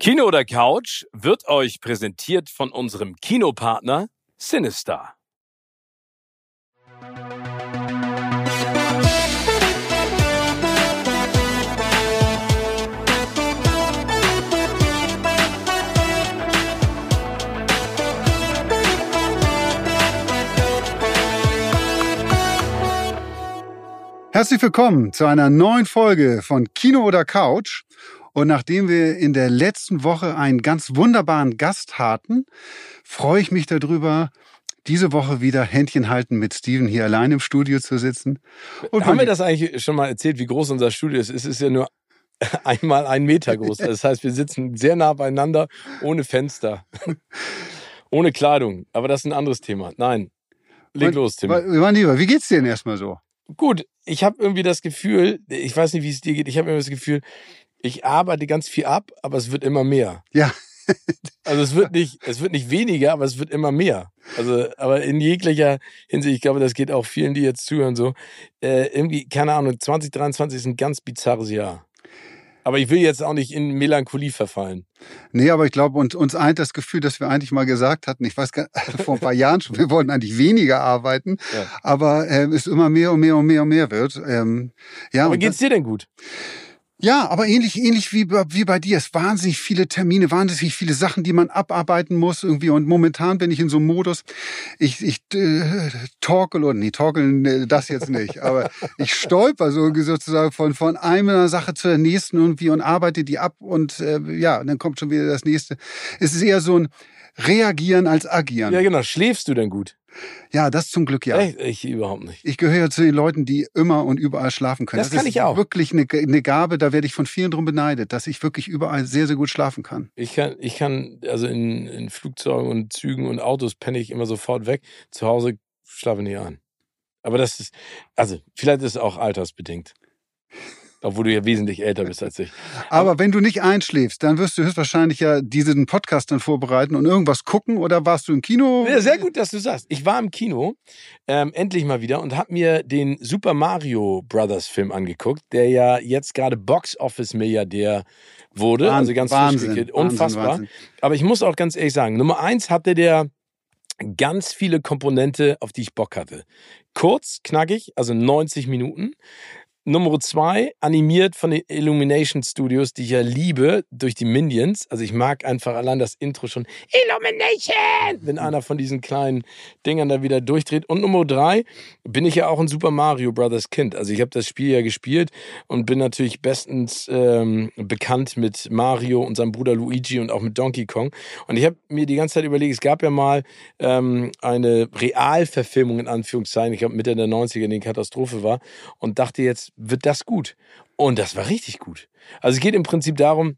Kino oder Couch wird euch präsentiert von unserem Kinopartner Sinister. Herzlich willkommen zu einer neuen Folge von Kino oder Couch. Und nachdem wir in der letzten Woche einen ganz wunderbaren Gast hatten, freue ich mich darüber, diese Woche wieder Händchen halten mit Steven hier allein im Studio zu sitzen. Und Haben wir das eigentlich schon mal erzählt, wie groß unser Studio ist? Es ist ja nur einmal ein Meter groß. Das heißt, wir sitzen sehr nah beieinander, ohne Fenster, ohne Kleidung. Aber das ist ein anderes Thema. Nein, leg los, Tim. Mein Lieber, wie geht's dir denn erstmal so? Gut, ich habe irgendwie das Gefühl, ich weiß nicht, wie es dir geht, ich habe irgendwie das Gefühl, ich arbeite ganz viel ab, aber es wird immer mehr. Ja. also es wird nicht, es wird nicht weniger, aber es wird immer mehr. Also, aber in jeglicher Hinsicht, ich glaube, das geht auch vielen, die jetzt zuhören, so. Äh, irgendwie, keine Ahnung, 2023 ist ein ganz bizarres Jahr. Aber ich will jetzt auch nicht in Melancholie verfallen. Nee, aber ich glaube, uns, uns eint das Gefühl, dass wir eigentlich mal gesagt hatten, ich weiß gar vor ein paar Jahren schon, wir wollten eigentlich weniger arbeiten, ja. aber äh, es immer mehr und mehr und mehr und mehr wird. Ähm, ja, aber geht's dir denn gut? Ja, aber ähnlich, ähnlich wie, wie bei dir. Es wahnsinnig viele Termine, wahnsinnig viele Sachen, die man abarbeiten muss irgendwie. Und momentan bin ich in so einem Modus, ich, ich äh, torkel und nee, torkeln äh, das jetzt nicht, aber ich stolper so sozusagen von, von einer Sache zur nächsten irgendwie und arbeite die ab und äh, ja, dann kommt schon wieder das nächste. Es ist eher so ein Reagieren als Agieren. Ja, genau. Schläfst du denn gut? Ja, das zum Glück ja. Echt? Ich überhaupt nicht. Ich gehöre zu den Leuten, die immer und überall schlafen können. Das, das kann ich auch. Wirklich eine, eine Gabe, da werde ich von vielen drum beneidet, dass ich wirklich überall sehr, sehr gut schlafen kann. Ich kann, ich kann, also in, in Flugzeugen und Zügen und Autos penne ich immer sofort weg. Zu Hause schlafe ich nicht ein. Aber das ist, also vielleicht ist es auch altersbedingt. Obwohl du ja wesentlich älter bist als ich. Aber wenn du nicht einschläfst, dann wirst du höchstwahrscheinlich ja diesen Podcast dann vorbereiten und irgendwas gucken oder warst du im Kino? Ja, sehr gut, dass du sagst. Ich war im Kino, ähm, endlich mal wieder, und habe mir den Super Mario Brothers Film angeguckt, der ja jetzt gerade Box Office Milliardär wurde. Wahnsinn, also ganz Wahnsinn, Unfassbar. Wahnsinn. Aber ich muss auch ganz ehrlich sagen, Nummer eins hatte der ganz viele Komponente, auf die ich Bock hatte. Kurz, knackig, also 90 Minuten. Nummer zwei, animiert von den Illumination Studios, die ich ja liebe, durch die Minions. Also ich mag einfach allein das Intro schon. Illumination! Wenn einer von diesen kleinen Dingern da wieder durchdreht. Und Nummer drei, bin ich ja auch ein Super Mario Brothers Kind. Also ich habe das Spiel ja gespielt und bin natürlich bestens ähm, bekannt mit Mario und seinem Bruder Luigi und auch mit Donkey Kong. Und ich habe mir die ganze Zeit überlegt, es gab ja mal ähm, eine Realverfilmung in Anführungszeichen, ich glaube Mitte der 90er, die eine Katastrophe war und dachte jetzt, wird das gut. Und das war richtig gut. Also es geht im Prinzip darum,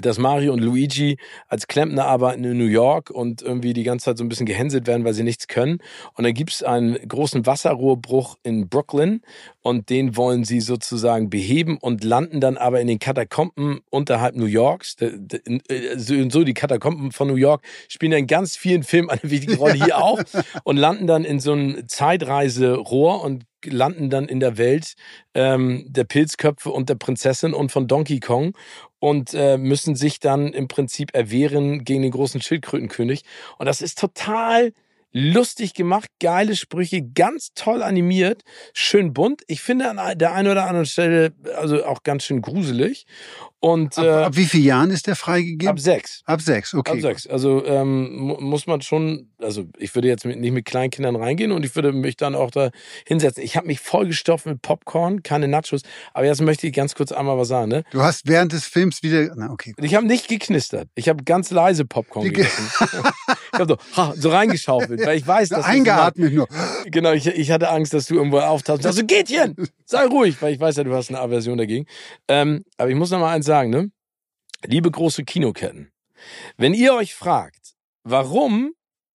dass Mario und Luigi als Klempner arbeiten in New York und irgendwie die ganze Zeit so ein bisschen gehänselt werden, weil sie nichts können. Und dann gibt es einen großen Wasserrohrbruch in Brooklyn und den wollen sie sozusagen beheben und landen dann aber in den Katakomben unterhalb New Yorks. Äh, so die Katakomben von New York spielen in ganz vielen Filmen eine wichtige Rolle, hier auch. Und landen dann in so einem Zeitreiserohr und landen dann in der Welt ähm, der Pilzköpfe und der Prinzessin und von Donkey Kong und äh, müssen sich dann im Prinzip erwehren gegen den großen Schildkrötenkönig. Und das ist total lustig gemacht, geile Sprüche, ganz toll animiert, schön bunt. Ich finde an der einen oder anderen Stelle also auch ganz schön gruselig. Und, ab, äh, ab wie vielen Jahren ist der freigegeben? Ab sechs. Ab sechs, okay. Ab sechs. Also ähm, muss man schon, also ich würde jetzt nicht mit kleinen Kindern reingehen und ich würde mich dann auch da hinsetzen. Ich habe mich vollgestopft mit Popcorn, keine Nachos. Aber jetzt möchte ich ganz kurz einmal was sagen. Ne? Du hast während des Films wieder, na okay. Ich habe nicht geknistert. Ich habe ganz leise Popcorn gegessen. ich habe so, ha, so reingeschaufelt, weil ich weiß, dass eingeatmet nur. Genau, ich, ich hatte Angst, dass du irgendwo auftauchst. Also Gehtchen, sei ruhig, weil ich weiß ja, du hast eine Aversion dagegen. Ähm, aber ich muss noch mal eins sagen, ne? Liebe große Kinoketten, wenn ihr euch fragt, warum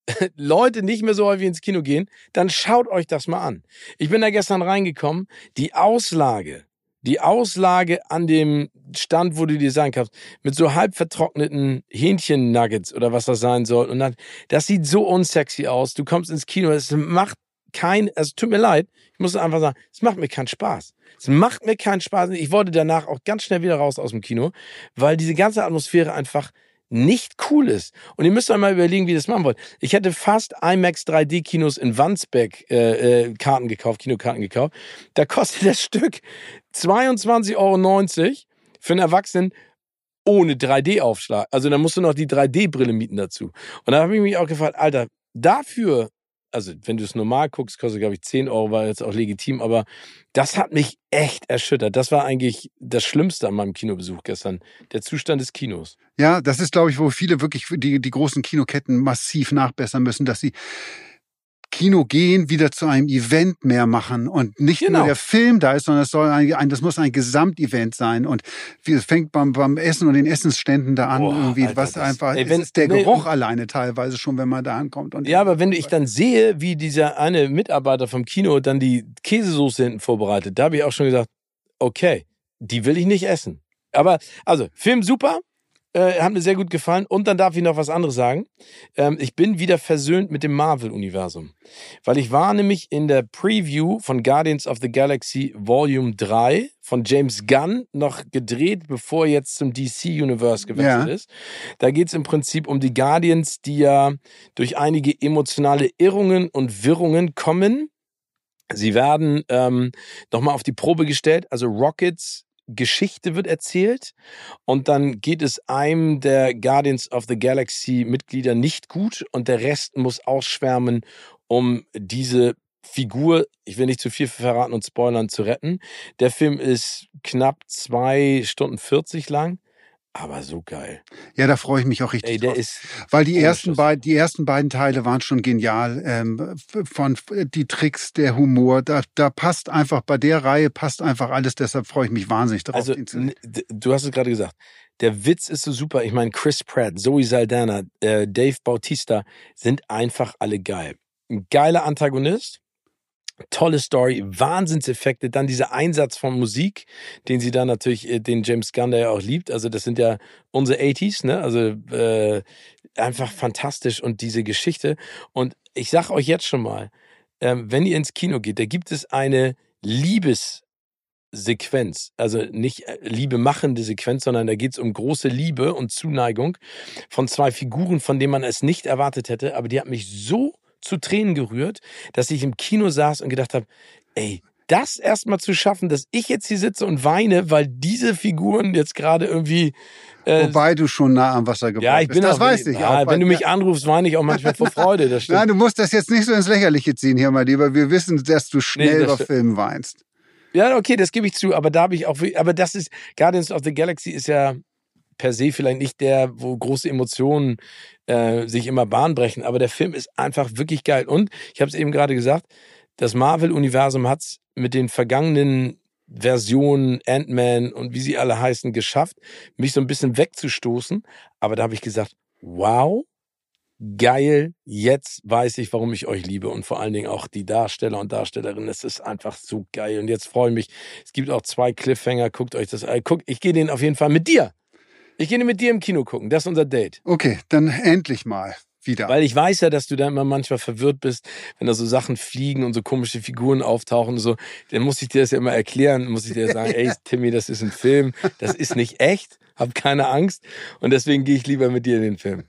Leute nicht mehr so häufig ins Kino gehen, dann schaut euch das mal an. Ich bin da gestern reingekommen, die Auslage, die Auslage an dem Stand, wo du dir sagen kannst, mit so halb vertrockneten Hähnchen-Nuggets oder was das sein soll. Und dann, das sieht so unsexy aus. Du kommst ins Kino, es macht kein, also tut mir leid, ich muss einfach sagen, es macht mir keinen Spaß. Es macht mir keinen Spaß. Ich wollte danach auch ganz schnell wieder raus aus dem Kino, weil diese ganze Atmosphäre einfach nicht cool ist. Und ihr müsst euch mal überlegen, wie ihr das machen wollt. Ich hätte fast IMAX 3D-Kinos in Wandsbek äh, äh, Karten gekauft, Kinokarten gekauft. Da kostet das Stück 22,90 Euro für einen Erwachsenen ohne 3D-Aufschlag. Also da musst du noch die 3D-Brille mieten dazu. Und da habe ich mich auch gefragt, Alter, dafür also wenn du es normal guckst, kostet, glaube ich, 10 Euro, war jetzt auch legitim, aber das hat mich echt erschüttert. Das war eigentlich das Schlimmste an meinem Kinobesuch gestern, der Zustand des Kinos. Ja, das ist, glaube ich, wo viele wirklich die, die großen Kinoketten massiv nachbessern müssen, dass sie Kino gehen wieder zu einem Event mehr machen und nicht genau. nur der Film da ist, sondern es soll ein, ein das muss ein Gesamtevent sein und es fängt beim, beim Essen und den Essensständen da an Boah, irgendwie, Alter, was einfach, ey, wenn, ist der Geruch alleine teilweise schon, wenn man da ankommt. Und ja, aber wenn ich dann sehe, wie dieser eine Mitarbeiter vom Kino dann die Käsesoße hinten vorbereitet, da habe ich auch schon gesagt, okay, die will ich nicht essen. Aber, also, Film super, äh, hat mir sehr gut gefallen. Und dann darf ich noch was anderes sagen. Ähm, ich bin wieder versöhnt mit dem Marvel-Universum. Weil ich war nämlich in der Preview von Guardians of the Galaxy Volume 3 von James Gunn noch gedreht, bevor er jetzt zum DC-Universe gewechselt ja. ist. Da geht es im Prinzip um die Guardians, die ja durch einige emotionale Irrungen und Wirrungen kommen. Sie werden ähm, nochmal auf die Probe gestellt. Also Rockets Geschichte wird erzählt und dann geht es einem der Guardians of the Galaxy Mitglieder nicht gut und der Rest muss ausschwärmen, um diese Figur, ich will nicht zu viel verraten und spoilern, zu retten. Der Film ist knapp zwei Stunden 40 lang. Aber so geil. Ja, da freue ich mich auch richtig Ey, der drauf. Ist Weil die ersten, beiden, die ersten beiden Teile waren schon genial. Ähm, von die Tricks, der Humor, da, da passt einfach, bei der Reihe passt einfach alles, deshalb freue ich mich wahnsinnig drauf. Also, du hast es gerade gesagt. Der Witz ist so super. Ich meine, Chris Pratt, Zoe Saldana, äh, Dave Bautista sind einfach alle geil. Ein geiler Antagonist, Tolle Story, Wahnsinnseffekte, dann dieser Einsatz von Musik, den sie da natürlich, äh, den James Gunn der ja auch liebt. Also das sind ja unsere 80s, ne? Also äh, einfach fantastisch und diese Geschichte. Und ich sag euch jetzt schon mal, ähm, wenn ihr ins Kino geht, da gibt es eine Liebessequenz, also nicht äh, Liebe machende Sequenz, sondern da geht es um große Liebe und Zuneigung von zwei Figuren, von denen man es nicht erwartet hätte, aber die hat mich so zu Tränen gerührt, dass ich im Kino saß und gedacht habe, ey, das erstmal zu schaffen, dass ich jetzt hier sitze und weine, weil diese Figuren jetzt gerade irgendwie. Äh, Wobei du schon nah am Wasser gebracht ja, ich bin bist. Das auch, weiß ich. Ja, auch, wenn du mich anrufst, weine ich auch manchmal vor Freude. Das stimmt. Nein, du musst das jetzt nicht so ins Lächerliche ziehen hier, mein Lieber. Wir wissen, dass du schnell nee, über Filme weinst. Ja, okay, das gebe ich zu, aber da habe ich auch, aber das ist, Guardians of the Galaxy ist ja per se vielleicht nicht der, wo große Emotionen äh, sich immer Bahn brechen, aber der Film ist einfach wirklich geil. Und ich habe es eben gerade gesagt, das Marvel-Universum hat es mit den vergangenen Versionen Ant-Man und wie sie alle heißen geschafft, mich so ein bisschen wegzustoßen. Aber da habe ich gesagt, wow, geil, jetzt weiß ich, warum ich euch liebe und vor allen Dingen auch die Darsteller und Darstellerinnen. Es ist einfach so geil und jetzt freue ich mich. Es gibt auch zwei Cliffhanger, guckt euch das an. Guck, ich gehe den auf jeden Fall mit dir ich gehe mit dir im Kino gucken. Das ist unser Date. Okay, dann endlich mal wieder. Weil ich weiß ja, dass du da immer manchmal verwirrt bist, wenn da so Sachen fliegen und so komische Figuren auftauchen und so. Dann muss ich dir das ja immer erklären, muss ich dir sagen, ey, Timmy, das ist ein Film, das ist nicht echt, hab keine Angst und deswegen gehe ich lieber mit dir in den Film.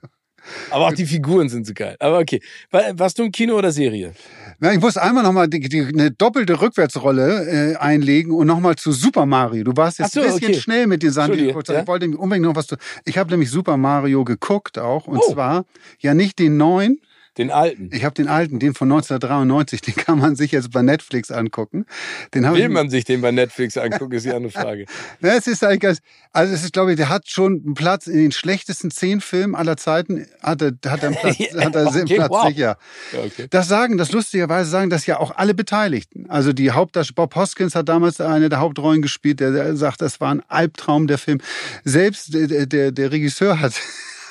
Aber auch die Figuren sind so geil. Aber okay. Warst du im Kino oder Serie? Na, ich muss einmal nochmal eine doppelte Rückwärtsrolle äh, einlegen und nochmal zu Super Mario. Du warst jetzt so, ein bisschen okay. schnell mit den Sachen. Ich, ja? ich wollte unbedingt noch was zu. Ich habe nämlich Super Mario geguckt auch. Und oh. zwar ja nicht den neuen, den alten. Ich habe den alten, den von 1993, den kann man sich jetzt bei Netflix angucken. Den Will man sich den bei Netflix angucken, ist die andere Frage. ja, es ist eigentlich, also es ist, glaube ich, der hat schon einen Platz in den schlechtesten zehn Filmen aller Zeiten, hat er, hat er einen Platz, hat er okay, Platz wow. sicher. Ja, okay. Das sagen, das lustigerweise sagen das ja auch alle Beteiligten. Also die Hauptdarsteller, Bob Hoskins hat damals eine der Hauptrollen gespielt, der, der sagt, das war ein Albtraum der Film. Selbst der, der, der Regisseur hat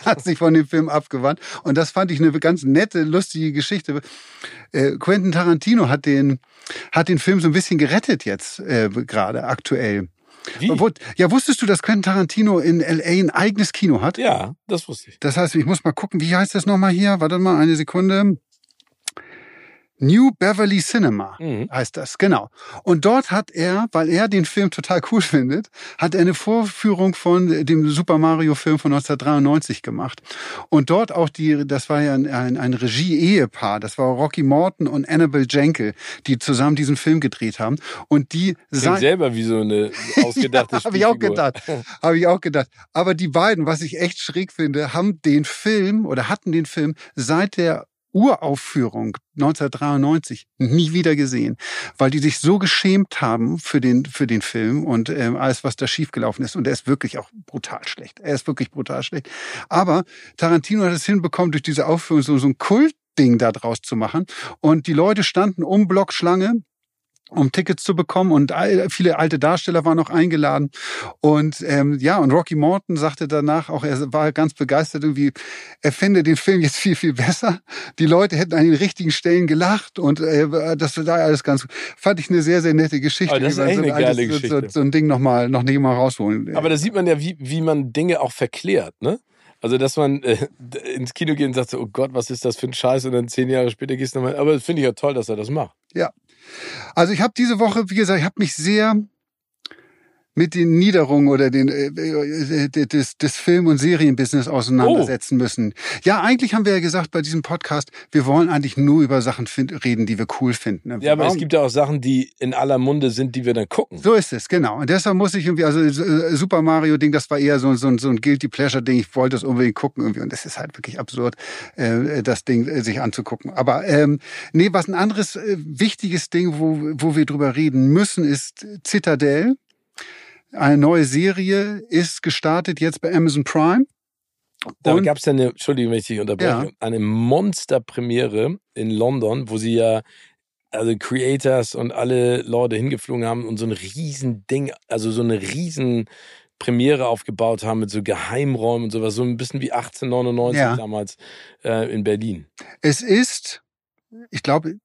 hat sich von dem Film abgewandt. Und das fand ich eine ganz nette, lustige Geschichte. Äh, Quentin Tarantino hat den, hat den Film so ein bisschen gerettet jetzt, äh, gerade aktuell. Wie? Ja, wusstest du, dass Quentin Tarantino in L.A. ein eigenes Kino hat? Ja, das wusste ich. Das heißt, ich muss mal gucken, wie heißt das nochmal hier? Warte mal, eine Sekunde. New Beverly Cinema mhm. heißt das, genau. Und dort hat er, weil er den Film total cool findet, hat er eine Vorführung von dem Super Mario Film von 1993 gemacht. Und dort auch die, das war ja ein, ein, ein Regie-Ehepaar, das war Rocky Morton und Annabelle Jenkel, die zusammen diesen Film gedreht haben. Und die Klingt selber wie so eine ausgedachte ja, Habe ich auch gedacht. habe ich auch gedacht. Aber die beiden, was ich echt schräg finde, haben den Film oder hatten den Film seit der Uraufführung 1993 nie wieder gesehen, weil die sich so geschämt haben für den für den Film und äh, alles, was da schiefgelaufen ist. Und er ist wirklich auch brutal schlecht. Er ist wirklich brutal schlecht. Aber Tarantino hat es hinbekommen, durch diese Aufführung so, so ein Kultding da draus zu machen. Und die Leute standen um Blockschlange um Tickets zu bekommen und viele alte Darsteller waren noch eingeladen und ähm, ja und Rocky Morton sagte danach auch er war ganz begeistert irgendwie er finde den Film jetzt viel viel besser die Leute hätten an den richtigen Stellen gelacht und äh, das war alles ganz fand ich eine sehr sehr nette Geschichte aber das ist echt so, eine geile altes, Geschichte. So, so, ein Ding noch mal noch nicht mal rausholen aber da sieht man ja wie wie man Dinge auch verklärt ne also, dass man äh, ins Kino geht und sagt so, oh Gott, was ist das für ein Scheiß? Und dann zehn Jahre später gehst du nochmal. Aber das finde ich ja toll, dass er das macht. Ja, also ich habe diese Woche, wie gesagt, ich habe mich sehr mit den Niederungen oder den äh, äh, des, des Film- und Serienbusiness auseinandersetzen oh. müssen. Ja, eigentlich haben wir ja gesagt bei diesem Podcast, wir wollen eigentlich nur über Sachen find, reden, die wir cool finden. Ne? Ja, aber es gibt ja auch Sachen, die in aller Munde sind, die wir dann gucken. So ist es, genau. Und deshalb muss ich irgendwie, also äh, Super Mario Ding, das war eher so, so, so ein Guilty Pleasure Ding. Ich wollte es unbedingt gucken irgendwie und das ist halt wirklich absurd, äh, das Ding äh, sich anzugucken. Aber ähm, nee, was ein anderes äh, wichtiges Ding, wo, wo wir drüber reden müssen, ist Citadel. Eine neue Serie ist gestartet jetzt bei Amazon Prime. Da gab es ja eine, Entschuldigung, wenn ich dich unterbreche, ja. eine Monsterpremiere in London, wo sie ja also Creators und alle Leute hingeflogen haben und so ein riesen Ding, also so eine riesen Premiere aufgebaut haben mit so Geheimräumen und sowas, so ein bisschen wie 1899 ja. damals äh, in Berlin. Es ist, ich glaube,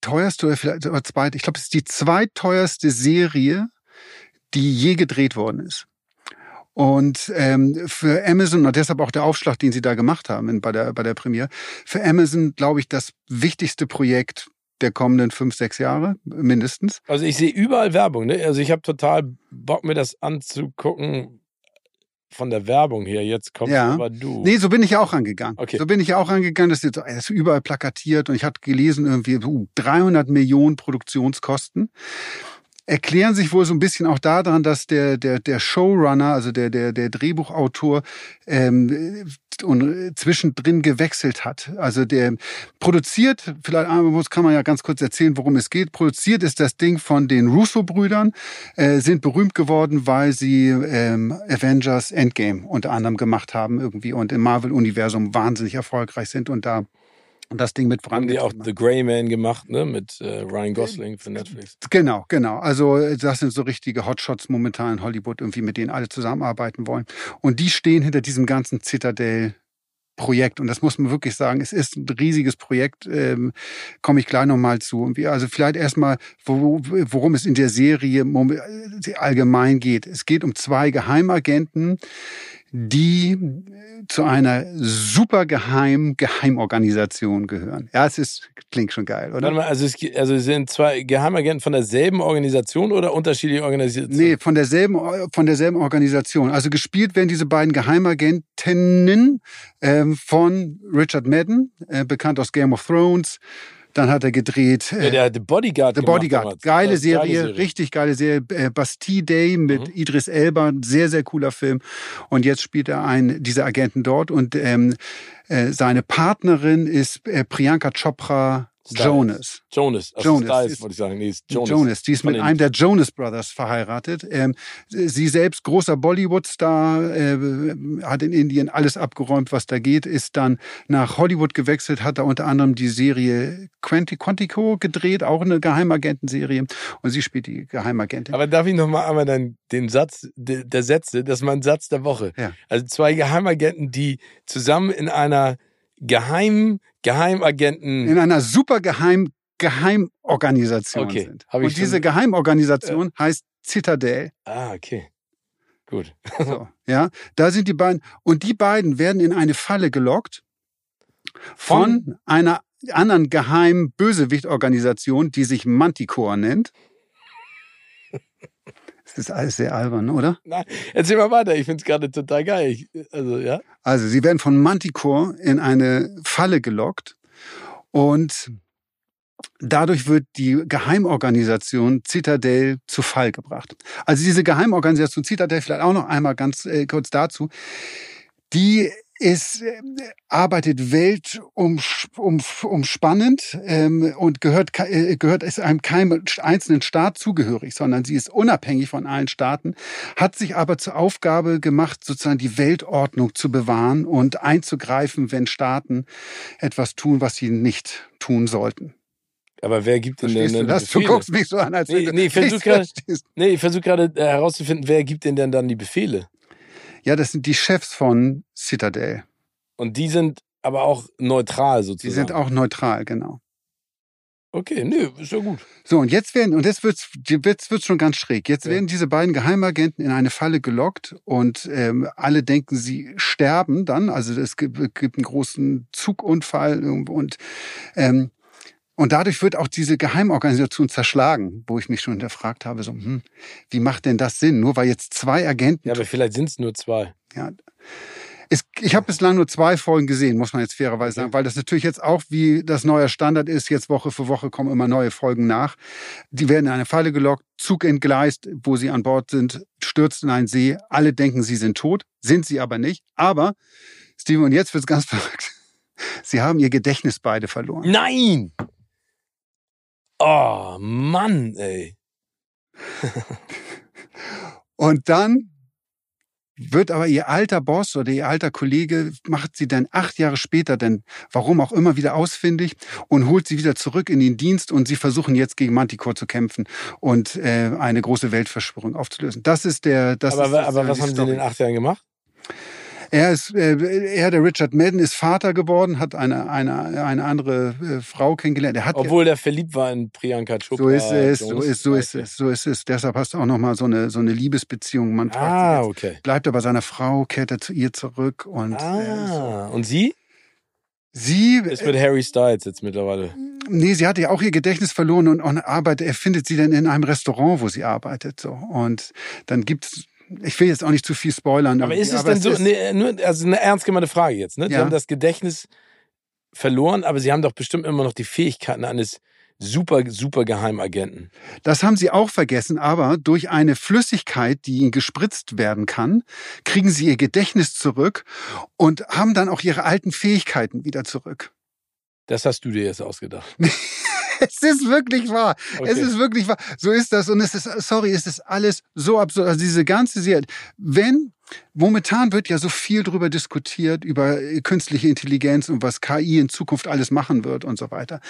teuerste oder vielleicht oder zweite, ich glaube, es ist die zweiteuerste Serie die je gedreht worden ist. Und ähm, für Amazon, und deshalb auch der Aufschlag, den sie da gemacht haben bei der, bei der Premiere, für Amazon, glaube ich, das wichtigste Projekt der kommenden fünf, sechs Jahre mindestens. Also ich sehe überall Werbung. Ne? Also ich habe total Bock, mir das anzugucken von der Werbung her. Jetzt kommst ja. aber du. Nee, so bin ich auch rangegangen. Okay. So bin ich auch rangegangen. Das ist, jetzt, das ist überall plakatiert und ich hatte gelesen irgendwie uh, 300 Millionen Produktionskosten erklären sich wohl so ein bisschen auch daran, dass der, der, der Showrunner, also der, der, der Drehbuchautor, ähm, und zwischendrin gewechselt hat. Also der produziert, vielleicht kann man ja ganz kurz erzählen, worum es geht. Produziert ist das Ding von den Russo-Brüdern, äh, sind berühmt geworden, weil sie ähm, Avengers Endgame unter anderem gemacht haben irgendwie und im Marvel-Universum wahnsinnig erfolgreich sind und da und das Ding mit vorangetrieben. Haben die auch The Grey Man gemacht, ne? Mit äh, Ryan Gosling für Netflix. Genau, genau. Also das sind so richtige Hotshots momentan in Hollywood, irgendwie mit denen alle zusammenarbeiten wollen. Und die stehen hinter diesem ganzen Zitadell Projekt. Und das muss man wirklich sagen, es ist ein riesiges Projekt, ähm, komme ich gleich nochmal zu. Also vielleicht erstmal, wo, worum es in der Serie allgemein geht. Es geht um zwei Geheimagenten, die zu einer super geheim Geheimorganisation gehören. Ja, es ist klingt schon geil, oder? Warte mal, also es, also es sind zwei Geheimagenten von derselben Organisation oder unterschiedliche Organisationen? Nee, von derselben von derselben Organisation. Also gespielt werden diese beiden Geheimagentinnen ähm, von Richard Madden, äh, bekannt aus Game of Thrones. Dann hat er gedreht. Äh, ja, der The Bodyguard. The Bodyguard. Geile Serie, geile Serie, richtig geile Serie. Äh, Bastille Day mit mhm. Idris Elba, sehr, sehr cooler Film. Und jetzt spielt er einen dieser Agenten dort. Und ähm, äh, seine Partnerin ist äh, Priyanka Chopra Styles. Jonas. Jonas. Also Jonas. Styles, wollte ich sagen. Nee, ist Jonas. Jonas. Die ist mit einem der Jonas Brothers verheiratet. Ähm, sie selbst großer Bollywood-Star, äh, hat in Indien alles abgeräumt, was da geht, ist dann nach Hollywood gewechselt, hat da unter anderem die Serie Quanti Quantico gedreht, auch eine Geheimagentenserie. Und sie spielt die Geheimagentin. Aber darf ich noch mal einmal dann den Satz der, der Sätze, das ist mein Satz der Woche. Ja. Also zwei Geheimagenten, die zusammen in einer geheimen Geheimagenten. In einer super geheim Geheimorganisation okay, sind. Und diese Geheimorganisation äh, heißt Citadel. Ah, okay. Gut. so, ja, da sind die beiden. Und die beiden werden in eine Falle gelockt von, von einer anderen geheimen Bösewichtorganisation, die sich Manticore nennt. Das ist alles sehr albern, oder? Nein, erzähl mal weiter. Ich finde es gerade total geil. Ich, also, ja. Also, sie werden von Manticore in eine Falle gelockt und dadurch wird die Geheimorganisation Citadel zu Fall gebracht. Also diese Geheimorganisation Citadel, vielleicht auch noch einmal ganz äh, kurz dazu, die ist, äh, arbeitet weltumspannend um, ähm, und gehört, äh, gehört ist einem keinem einzelnen Staat zugehörig, sondern sie ist unabhängig von allen Staaten, hat sich aber zur Aufgabe gemacht, sozusagen die Weltordnung zu bewahren und einzugreifen, wenn Staaten etwas tun, was sie nicht tun sollten. Aber wer gibt denn denn dann das? Du guckst mich so an, als nee, wenn nee, ich versuche gerade nee, versuch äh, herauszufinden, wer gibt denn denn dann die Befehle? Ja, das sind die Chefs von Citadel. Und die sind aber auch neutral sozusagen. Die sind auch neutral, genau. Okay, nö, ist ja gut. So, und jetzt werden, und jetzt wird's, jetzt wird's schon ganz schräg. Jetzt ja. werden diese beiden Geheimagenten in eine Falle gelockt und ähm, alle denken, sie sterben dann. Also es gibt, gibt einen großen Zugunfall und ähm, und dadurch wird auch diese Geheimorganisation zerschlagen, wo ich mich schon hinterfragt habe, so, hm, wie macht denn das Sinn? Nur weil jetzt zwei Agenten. Ja, aber vielleicht sind es nur zwei. Ja. Es, ich habe bislang nur zwei Folgen gesehen, muss man jetzt fairerweise sagen, weil das natürlich jetzt auch wie das neue Standard ist. Jetzt Woche für Woche kommen immer neue Folgen nach. Die werden in eine Falle gelockt, Zug entgleist, wo sie an Bord sind, stürzt in einen See. Alle denken, sie sind tot, sind sie aber nicht. Aber, Steven, und jetzt wird's ganz verrückt. Sie haben ihr Gedächtnis beide verloren. Nein! Oh, Mann, ey. und dann wird aber ihr alter Boss oder ihr alter Kollege, macht sie dann acht Jahre später, denn warum auch immer, wieder ausfindig und holt sie wieder zurück in den Dienst und sie versuchen jetzt gegen Manticore zu kämpfen und äh, eine große Weltverschwörung aufzulösen. Das ist der. Das aber ist, das aber was haben Story. sie in den acht Jahren gemacht? Er ist, äh, er, der Richard Madden, ist Vater geworden, hat eine, eine, eine andere äh, Frau kennengelernt. Er hat Obwohl der verliebt war in Priyanka Chopra. So ist es, so ist, so ist es, so ist es. Deshalb hast du auch nochmal so eine, so eine Liebesbeziehung. Man fragt ah, okay. Bleibt er bei seiner Frau, kehrt er zu ihr zurück und. Ah, äh, so. und sie? Sie ist mit Harry Styles jetzt mittlerweile. Nee, sie hatte ja auch ihr Gedächtnis verloren und, und arbeitet, er findet sie dann in einem Restaurant, wo sie arbeitet. So. Und dann gibt's ich will jetzt auch nicht zu viel spoilern. Aber ist es aber denn so, nee, nur, also eine ernst gemeinte Frage jetzt, ne? Sie haben das Gedächtnis verloren, aber sie haben doch bestimmt immer noch die Fähigkeiten eines super, super Geheimagenten. Das haben sie auch vergessen, aber durch eine Flüssigkeit, die ihnen gespritzt werden kann, kriegen sie ihr Gedächtnis zurück und haben dann auch ihre alten Fähigkeiten wieder zurück. Das hast du dir jetzt ausgedacht. es ist wirklich wahr. Okay. Es ist wirklich wahr. So ist das. Und es ist, sorry, es ist alles so absurd. Also diese ganze Serie, wenn, momentan wird ja so viel darüber diskutiert, über künstliche Intelligenz und was KI in Zukunft alles machen wird und so weiter.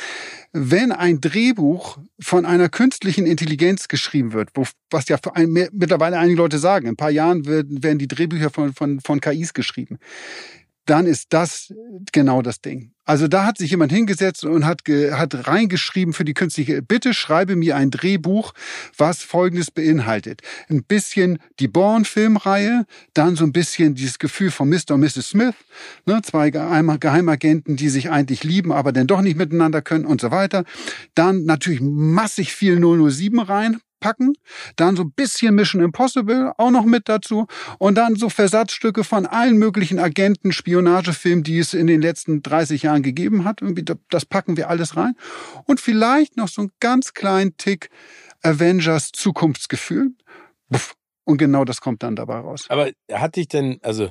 Wenn ein Drehbuch von einer künstlichen Intelligenz geschrieben wird, wo, was ja ein, mittlerweile einige Leute sagen, in ein paar Jahren werden, werden die Drehbücher von, von, von KIs geschrieben dann ist das genau das Ding. Also da hat sich jemand hingesetzt und hat, hat reingeschrieben für die künstliche, bitte schreibe mir ein Drehbuch, was Folgendes beinhaltet. Ein bisschen die Bourne-Filmreihe, dann so ein bisschen dieses Gefühl von Mr. und Mrs. Smith, ne, zwei Geheimagenten, die sich eigentlich lieben, aber dann doch nicht miteinander können und so weiter. Dann natürlich massig viel 007 rein, packen, dann so ein bisschen Mission Impossible auch noch mit dazu und dann so Versatzstücke von allen möglichen Agenten, Spionagefilmen, die es in den letzten 30 Jahren gegeben hat. Das packen wir alles rein. Und vielleicht noch so einen ganz kleinen Tick Avengers Zukunftsgefühl. Und genau das kommt dann dabei raus. Aber hat dich denn, also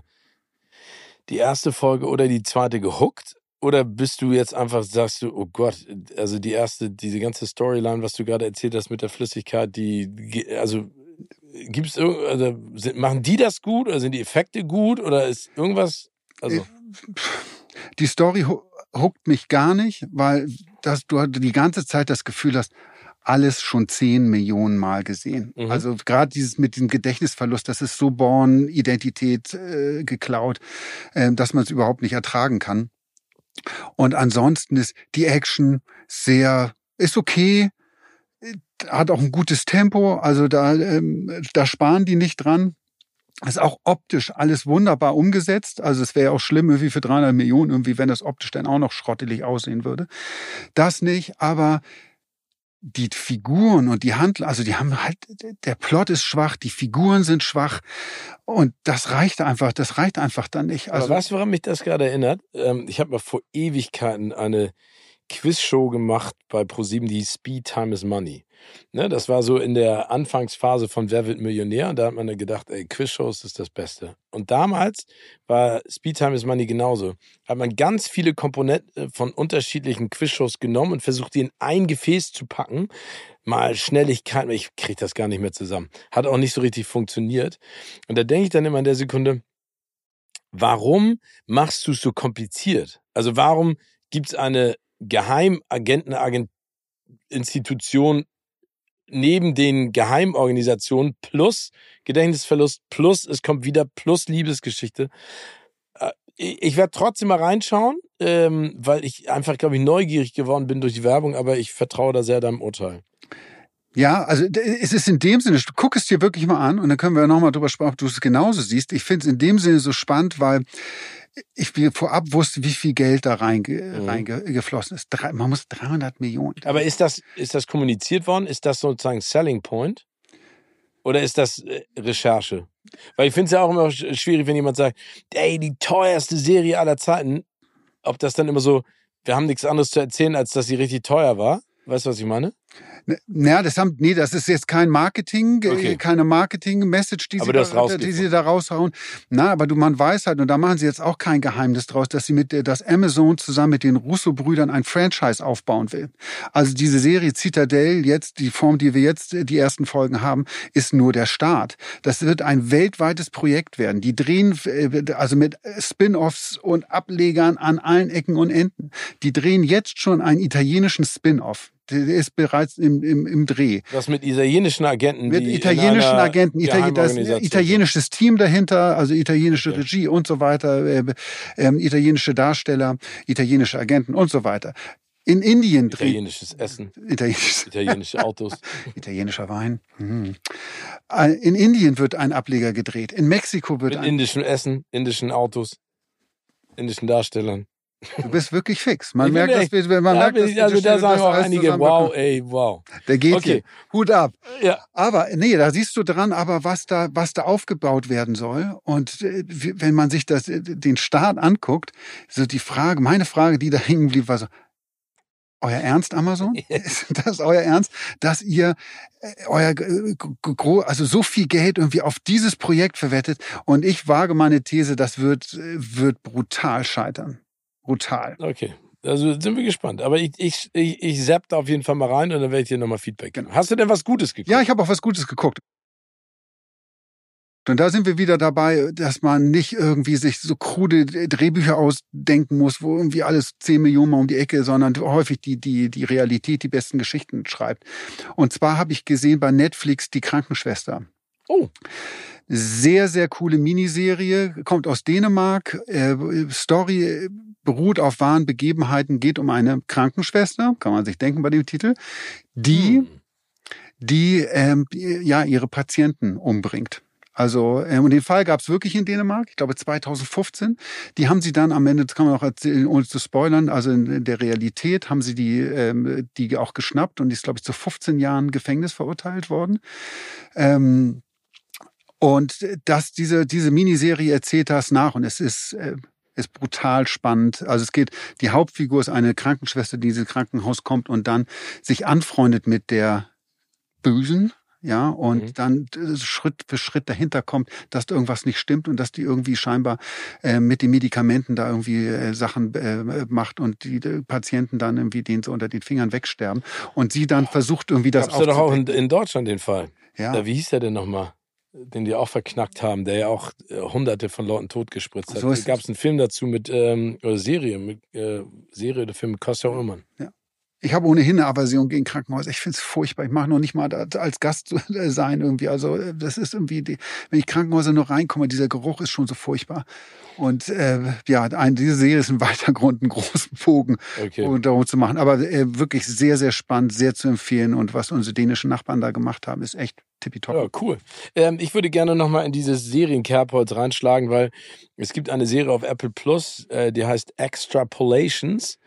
die erste Folge oder die zweite gehuckt? Oder bist du jetzt einfach, sagst du, oh Gott, also die erste, diese ganze Storyline, was du gerade erzählt hast mit der Flüssigkeit, die, also gibt's also sind, machen die das gut oder sind die Effekte gut oder ist irgendwas, also. Die Story huckt mich gar nicht, weil das, du die ganze Zeit das Gefühl hast, alles schon zehn Millionen Mal gesehen. Mhm. Also gerade dieses mit dem Gedächtnisverlust, das ist so Born-Identität äh, geklaut, äh, dass man es überhaupt nicht ertragen kann. Und ansonsten ist die Action sehr, ist okay, hat auch ein gutes Tempo, also da, ähm, da sparen die nicht dran. ist auch optisch alles wunderbar umgesetzt. Also es wäre auch schlimm irgendwie für 300 Millionen irgendwie, wenn das optisch dann auch noch schrottelig aussehen würde. Das nicht, aber die Figuren und die Handlung, also die haben halt, der Plot ist schwach, die Figuren sind schwach und das reicht einfach, das reicht einfach dann nicht. Also, Aber weißt du, woran mich das gerade erinnert? Ähm, ich habe mal vor Ewigkeiten eine Quizshow gemacht bei ProSieben, die Speed Time is Money. Ne, das war so in der Anfangsphase von Wer wird Millionär und da hat man gedacht, ey, Quizshows ist das Beste. Und damals war Speed Time is Money genauso. Hat man ganz viele Komponenten von unterschiedlichen Quizshows genommen und versucht, die in ein Gefäß zu packen. Mal Schnelligkeit, ich kriege das gar nicht mehr zusammen. Hat auch nicht so richtig funktioniert. Und da denke ich dann immer in der Sekunde, warum machst du es so kompliziert? Also warum gibt es eine Geheimagenteninstitution neben den Geheimorganisationen plus Gedächtnisverlust plus es kommt wieder plus Liebesgeschichte. Äh, ich werde trotzdem mal reinschauen, ähm, weil ich einfach, glaube ich, neugierig geworden bin durch die Werbung, aber ich vertraue da sehr deinem Urteil. Ja, also es ist in dem Sinne, du guck es dir wirklich mal an und dann können wir nochmal drüber sprechen, ob du es genauso siehst. Ich finde es in dem Sinne so spannend, weil ich vorab wusste, wie viel Geld da reinge, mhm. reingeflossen ist. Drei, man muss 300 Millionen. Aber ist das, ist das kommuniziert worden? Ist das sozusagen Selling Point? Oder ist das äh, Recherche? Weil ich finde es ja auch immer schwierig, wenn jemand sagt, ey, die teuerste Serie aller Zeiten. Ob das dann immer so, wir haben nichts anderes zu erzählen, als dass sie richtig teuer war. Weißt du, was ich meine? Naja, das haben, nee, das ist jetzt kein Marketing, äh, okay. keine Marketing-Message, die, sie da, die sie da raushauen. Na, aber du, man weiß halt, und da machen sie jetzt auch kein Geheimnis draus, dass sie mit, dass Amazon zusammen mit den Russo-Brüdern ein Franchise aufbauen will. Also diese Serie Citadel, jetzt, die Form, die wir jetzt, die ersten Folgen haben, ist nur der Start. Das wird ein weltweites Projekt werden. Die drehen, äh, also mit Spin-offs und Ablegern an allen Ecken und Enden. Die drehen jetzt schon einen italienischen Spin-off der ist bereits im, im, im Dreh. Was mit italienischen Agenten? Mit italienischen Agenten, Itali das italienisches Team dahinter, also italienische okay. Regie und so weiter, äh, äh, italienische Darsteller, italienische Agenten und so weiter. In Indien drehen. Italienisches Essen. Italienisches Italienische Autos. Italienischer Wein. Hm. In Indien wird ein Ableger gedreht. In Mexiko wird Mit ein. indischem Essen, indischen Autos, indischen Darstellern. Du bist wirklich fix. Man ich merkt, dass wir, man merkt, dass also da sagen auch einige, wow, ey, wow. Der geht okay. hier. Hut ab. Ja. Aber nee, da siehst du dran, aber was da, was da aufgebaut werden soll. Und äh, wenn man sich das, äh, den Start anguckt, so die Frage, meine Frage, die da hängen blieb, war so, euer Ernst, Amazon? Ist das euer Ernst, dass ihr äh, euer also so viel Geld irgendwie auf dieses Projekt verwettet? Und ich wage meine These, das wird wird brutal scheitern brutal. Okay. Also sind wir gespannt. Aber ich, ich, ich, ich zapp da auf jeden Fall mal rein und dann werde ich dir nochmal Feedback geben. Genau. Hast du denn was Gutes geguckt? Ja, ich habe auch was Gutes geguckt. Und da sind wir wieder dabei, dass man nicht irgendwie sich so krude Drehbücher ausdenken muss, wo irgendwie alles 10 Millionen mal um die Ecke, sondern häufig die, die, die Realität die besten Geschichten schreibt. Und zwar habe ich gesehen bei Netflix die Krankenschwester. Oh. Sehr, sehr coole Miniserie, kommt aus Dänemark. Äh, Story beruht auf wahren Begebenheiten, geht um eine Krankenschwester, kann man sich denken bei dem Titel, die, hm. die ähm, ja ihre Patienten umbringt. Also, ähm, und den Fall gab es wirklich in Dänemark, ich glaube 2015. Die haben sie dann am Ende, das kann man auch erzählen, ohne zu spoilern, also in der Realität haben sie die, ähm, die auch geschnappt und die ist, glaube ich, zu 15 Jahren Gefängnis verurteilt worden. Ähm, und das, diese, diese Miniserie erzählt das nach und es ist äh, ist brutal spannend. Also es geht, die Hauptfigur ist eine Krankenschwester, die ins Krankenhaus kommt und dann sich anfreundet mit der Bösen, ja, und mhm. dann äh, Schritt für Schritt dahinter kommt, dass da irgendwas nicht stimmt und dass die irgendwie scheinbar äh, mit den Medikamenten da irgendwie äh, Sachen äh, macht und die, die Patienten dann irgendwie denen so unter den Fingern wegsterben und sie dann versucht irgendwie das Gab's doch auch in, in Deutschland den Fall. Ja. Da, wie hieß der denn nochmal? Den die auch verknackt haben, der ja auch äh, hunderte von Leuten totgespritzt hat. So da gab es einen Film dazu mit, ähm, oder Serie, mit äh, Serie, der Film mit Kostja Ullmann. Ja. Ich habe ohnehin eine Aversion gegen Krankenhäuser. Ich finde es furchtbar. Ich mache noch nicht mal als Gast sein irgendwie. Also äh, das ist irgendwie, die, wenn ich Krankenhäuser nur reinkomme, dieser Geruch ist schon so furchtbar. Und äh, ja, ein, diese Serie ist ein weiter Grund, einen großen Bogen okay. um darum zu machen. Aber äh, wirklich sehr, sehr spannend, sehr zu empfehlen. Und was unsere dänischen Nachbarn da gemacht haben, ist echt tippitopp. Ja, cool. Ähm, ich würde gerne nochmal in dieses Serien-Kerbholz reinschlagen, weil es gibt eine Serie auf Apple Plus, äh, die heißt Extrapolations.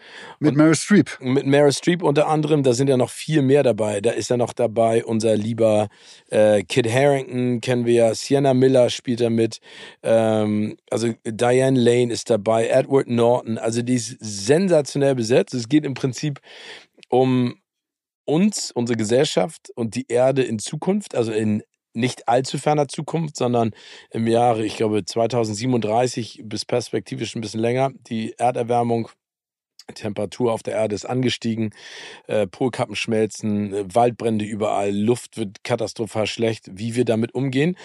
Mit Meryl Streep. Mit Meryl Streep unter anderem. Da sind ja noch viel mehr dabei. Da ist ja noch dabei unser lieber äh, Kid Harrington, kennen wir ja. Sienna Miller spielt da mit. Ähm, also Diane Lane ist dabei. Edward Norton. Also die ist sensationell besetzt. Es geht im Prinzip um uns, unsere Gesellschaft und die Erde in Zukunft, also in nicht allzu ferner Zukunft, sondern im Jahre, ich glaube, 2037 bis perspektivisch ein bisschen länger. Die Erderwärmung, Temperatur auf der Erde ist angestiegen, äh, Polkappen schmelzen, äh, Waldbrände überall, Luft wird katastrophal schlecht, wie wir damit umgehen.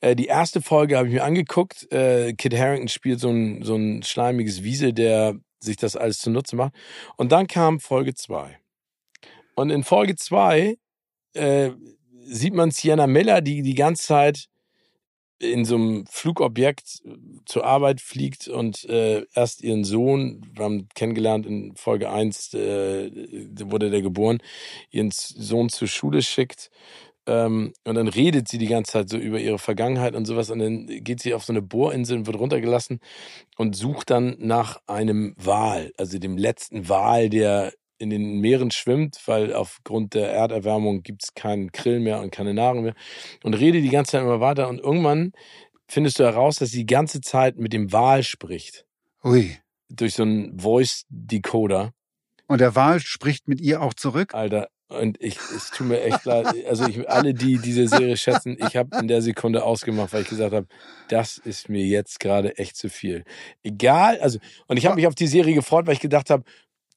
Äh, die erste Folge habe ich mir angeguckt. Äh, Kid Harrington spielt so ein, so ein schleimiges Wiesel, der sich das alles zunutze macht. Und dann kam Folge zwei. Und in Folge 2 äh, sieht man Sienna Miller, die die ganze Zeit in so einem Flugobjekt äh, zur Arbeit fliegt und äh, erst ihren Sohn, wir haben kennengelernt in Folge 1, äh, wurde der geboren, ihren Sohn zur Schule schickt. Ähm, und dann redet sie die ganze Zeit so über ihre Vergangenheit und sowas. Und dann geht sie auf so eine Bohrinsel und wird runtergelassen und sucht dann nach einem Wal, also dem letzten Wal, der in den Meeren schwimmt, weil aufgrund der Erderwärmung gibt es keinen Krill mehr und keine Nahrung mehr. Und rede die ganze Zeit immer weiter und irgendwann findest du heraus, dass sie die ganze Zeit mit dem Wal spricht. Ui. Durch so einen Voice Decoder. Und der Wal spricht mit ihr auch zurück? Alter, und ich, es tut mir echt leid. Also ich, alle, die diese Serie schätzen, ich habe in der Sekunde ausgemacht, weil ich gesagt habe, das ist mir jetzt gerade echt zu viel. Egal, also und ich habe mich auf die Serie gefreut, weil ich gedacht habe,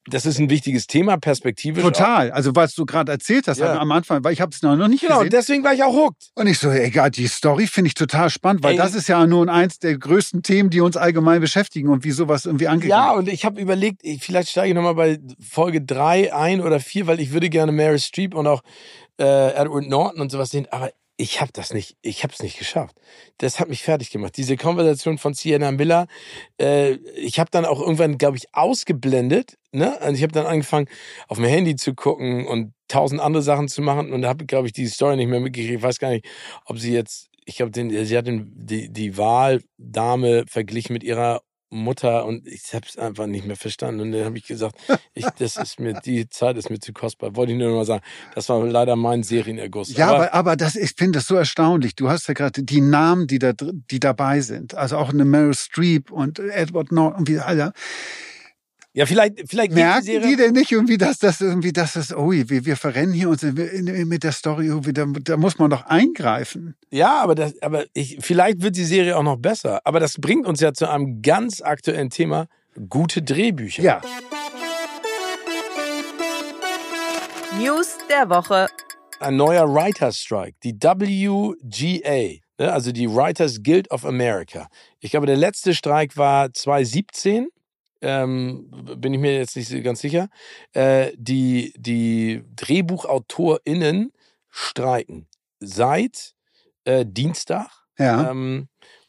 das ist ein wichtiges Thema, perspektivisch. Total. Also was du gerade erzählt hast ja. am Anfang, weil ich habe es noch nicht genau, gesehen. Genau, deswegen war ich auch hooked. Und ich so, egal, die Story finde ich total spannend, weil Ey. das ist ja nur eins der größten Themen, die uns allgemein beschäftigen und wie sowas irgendwie angeht. Ja, und ich habe überlegt, vielleicht steige ich nochmal bei Folge drei ein oder vier, weil ich würde gerne Mary Streep und auch äh, Edward Norton und sowas sehen, aber ich habe das nicht, ich habe es nicht geschafft. Das hat mich fertig gemacht. Diese Konversation von Sienna Miller, äh, ich habe dann auch irgendwann, glaube ich, ausgeblendet. Ne? Also ich habe dann angefangen, auf mein Handy zu gucken und tausend andere Sachen zu machen und habe, glaube ich, die Story nicht mehr mitgekriegt. Ich weiß gar nicht, ob sie jetzt, ich glaube, sie hat den, die, die Wahldame verglichen mit ihrer Mutter und ich habe es einfach nicht mehr verstanden. Und dann habe ich gesagt, ich, das ist mir, die Zeit ist mir zu kostbar. Wollte ich nur noch mal sagen. Das war leider mein Serienerguss. Ja, aber, aber das, ich finde das so erstaunlich. Du hast ja gerade die Namen, die da, die dabei sind. Also auch eine Meryl Streep und Edward Norton, wie alle. Ja, vielleicht, vielleicht merken die, die, denn nicht irgendwie, dass das irgendwie, dass das, oh, wir, wir verrennen hier uns mit der Story irgendwie, da, da muss man doch eingreifen. Ja, aber das, aber ich, vielleicht wird die Serie auch noch besser. Aber das bringt uns ja zu einem ganz aktuellen Thema: gute Drehbücher. Ja. News der Woche. Ein neuer Writer Strike, die WGA, ne, also die Writers Guild of America. Ich glaube, der letzte Streik war 2017 ähm, bin ich mir jetzt nicht ganz sicher, äh, die, die DrehbuchautorInnen streiken seit äh, Dienstag. Ja. Ähm,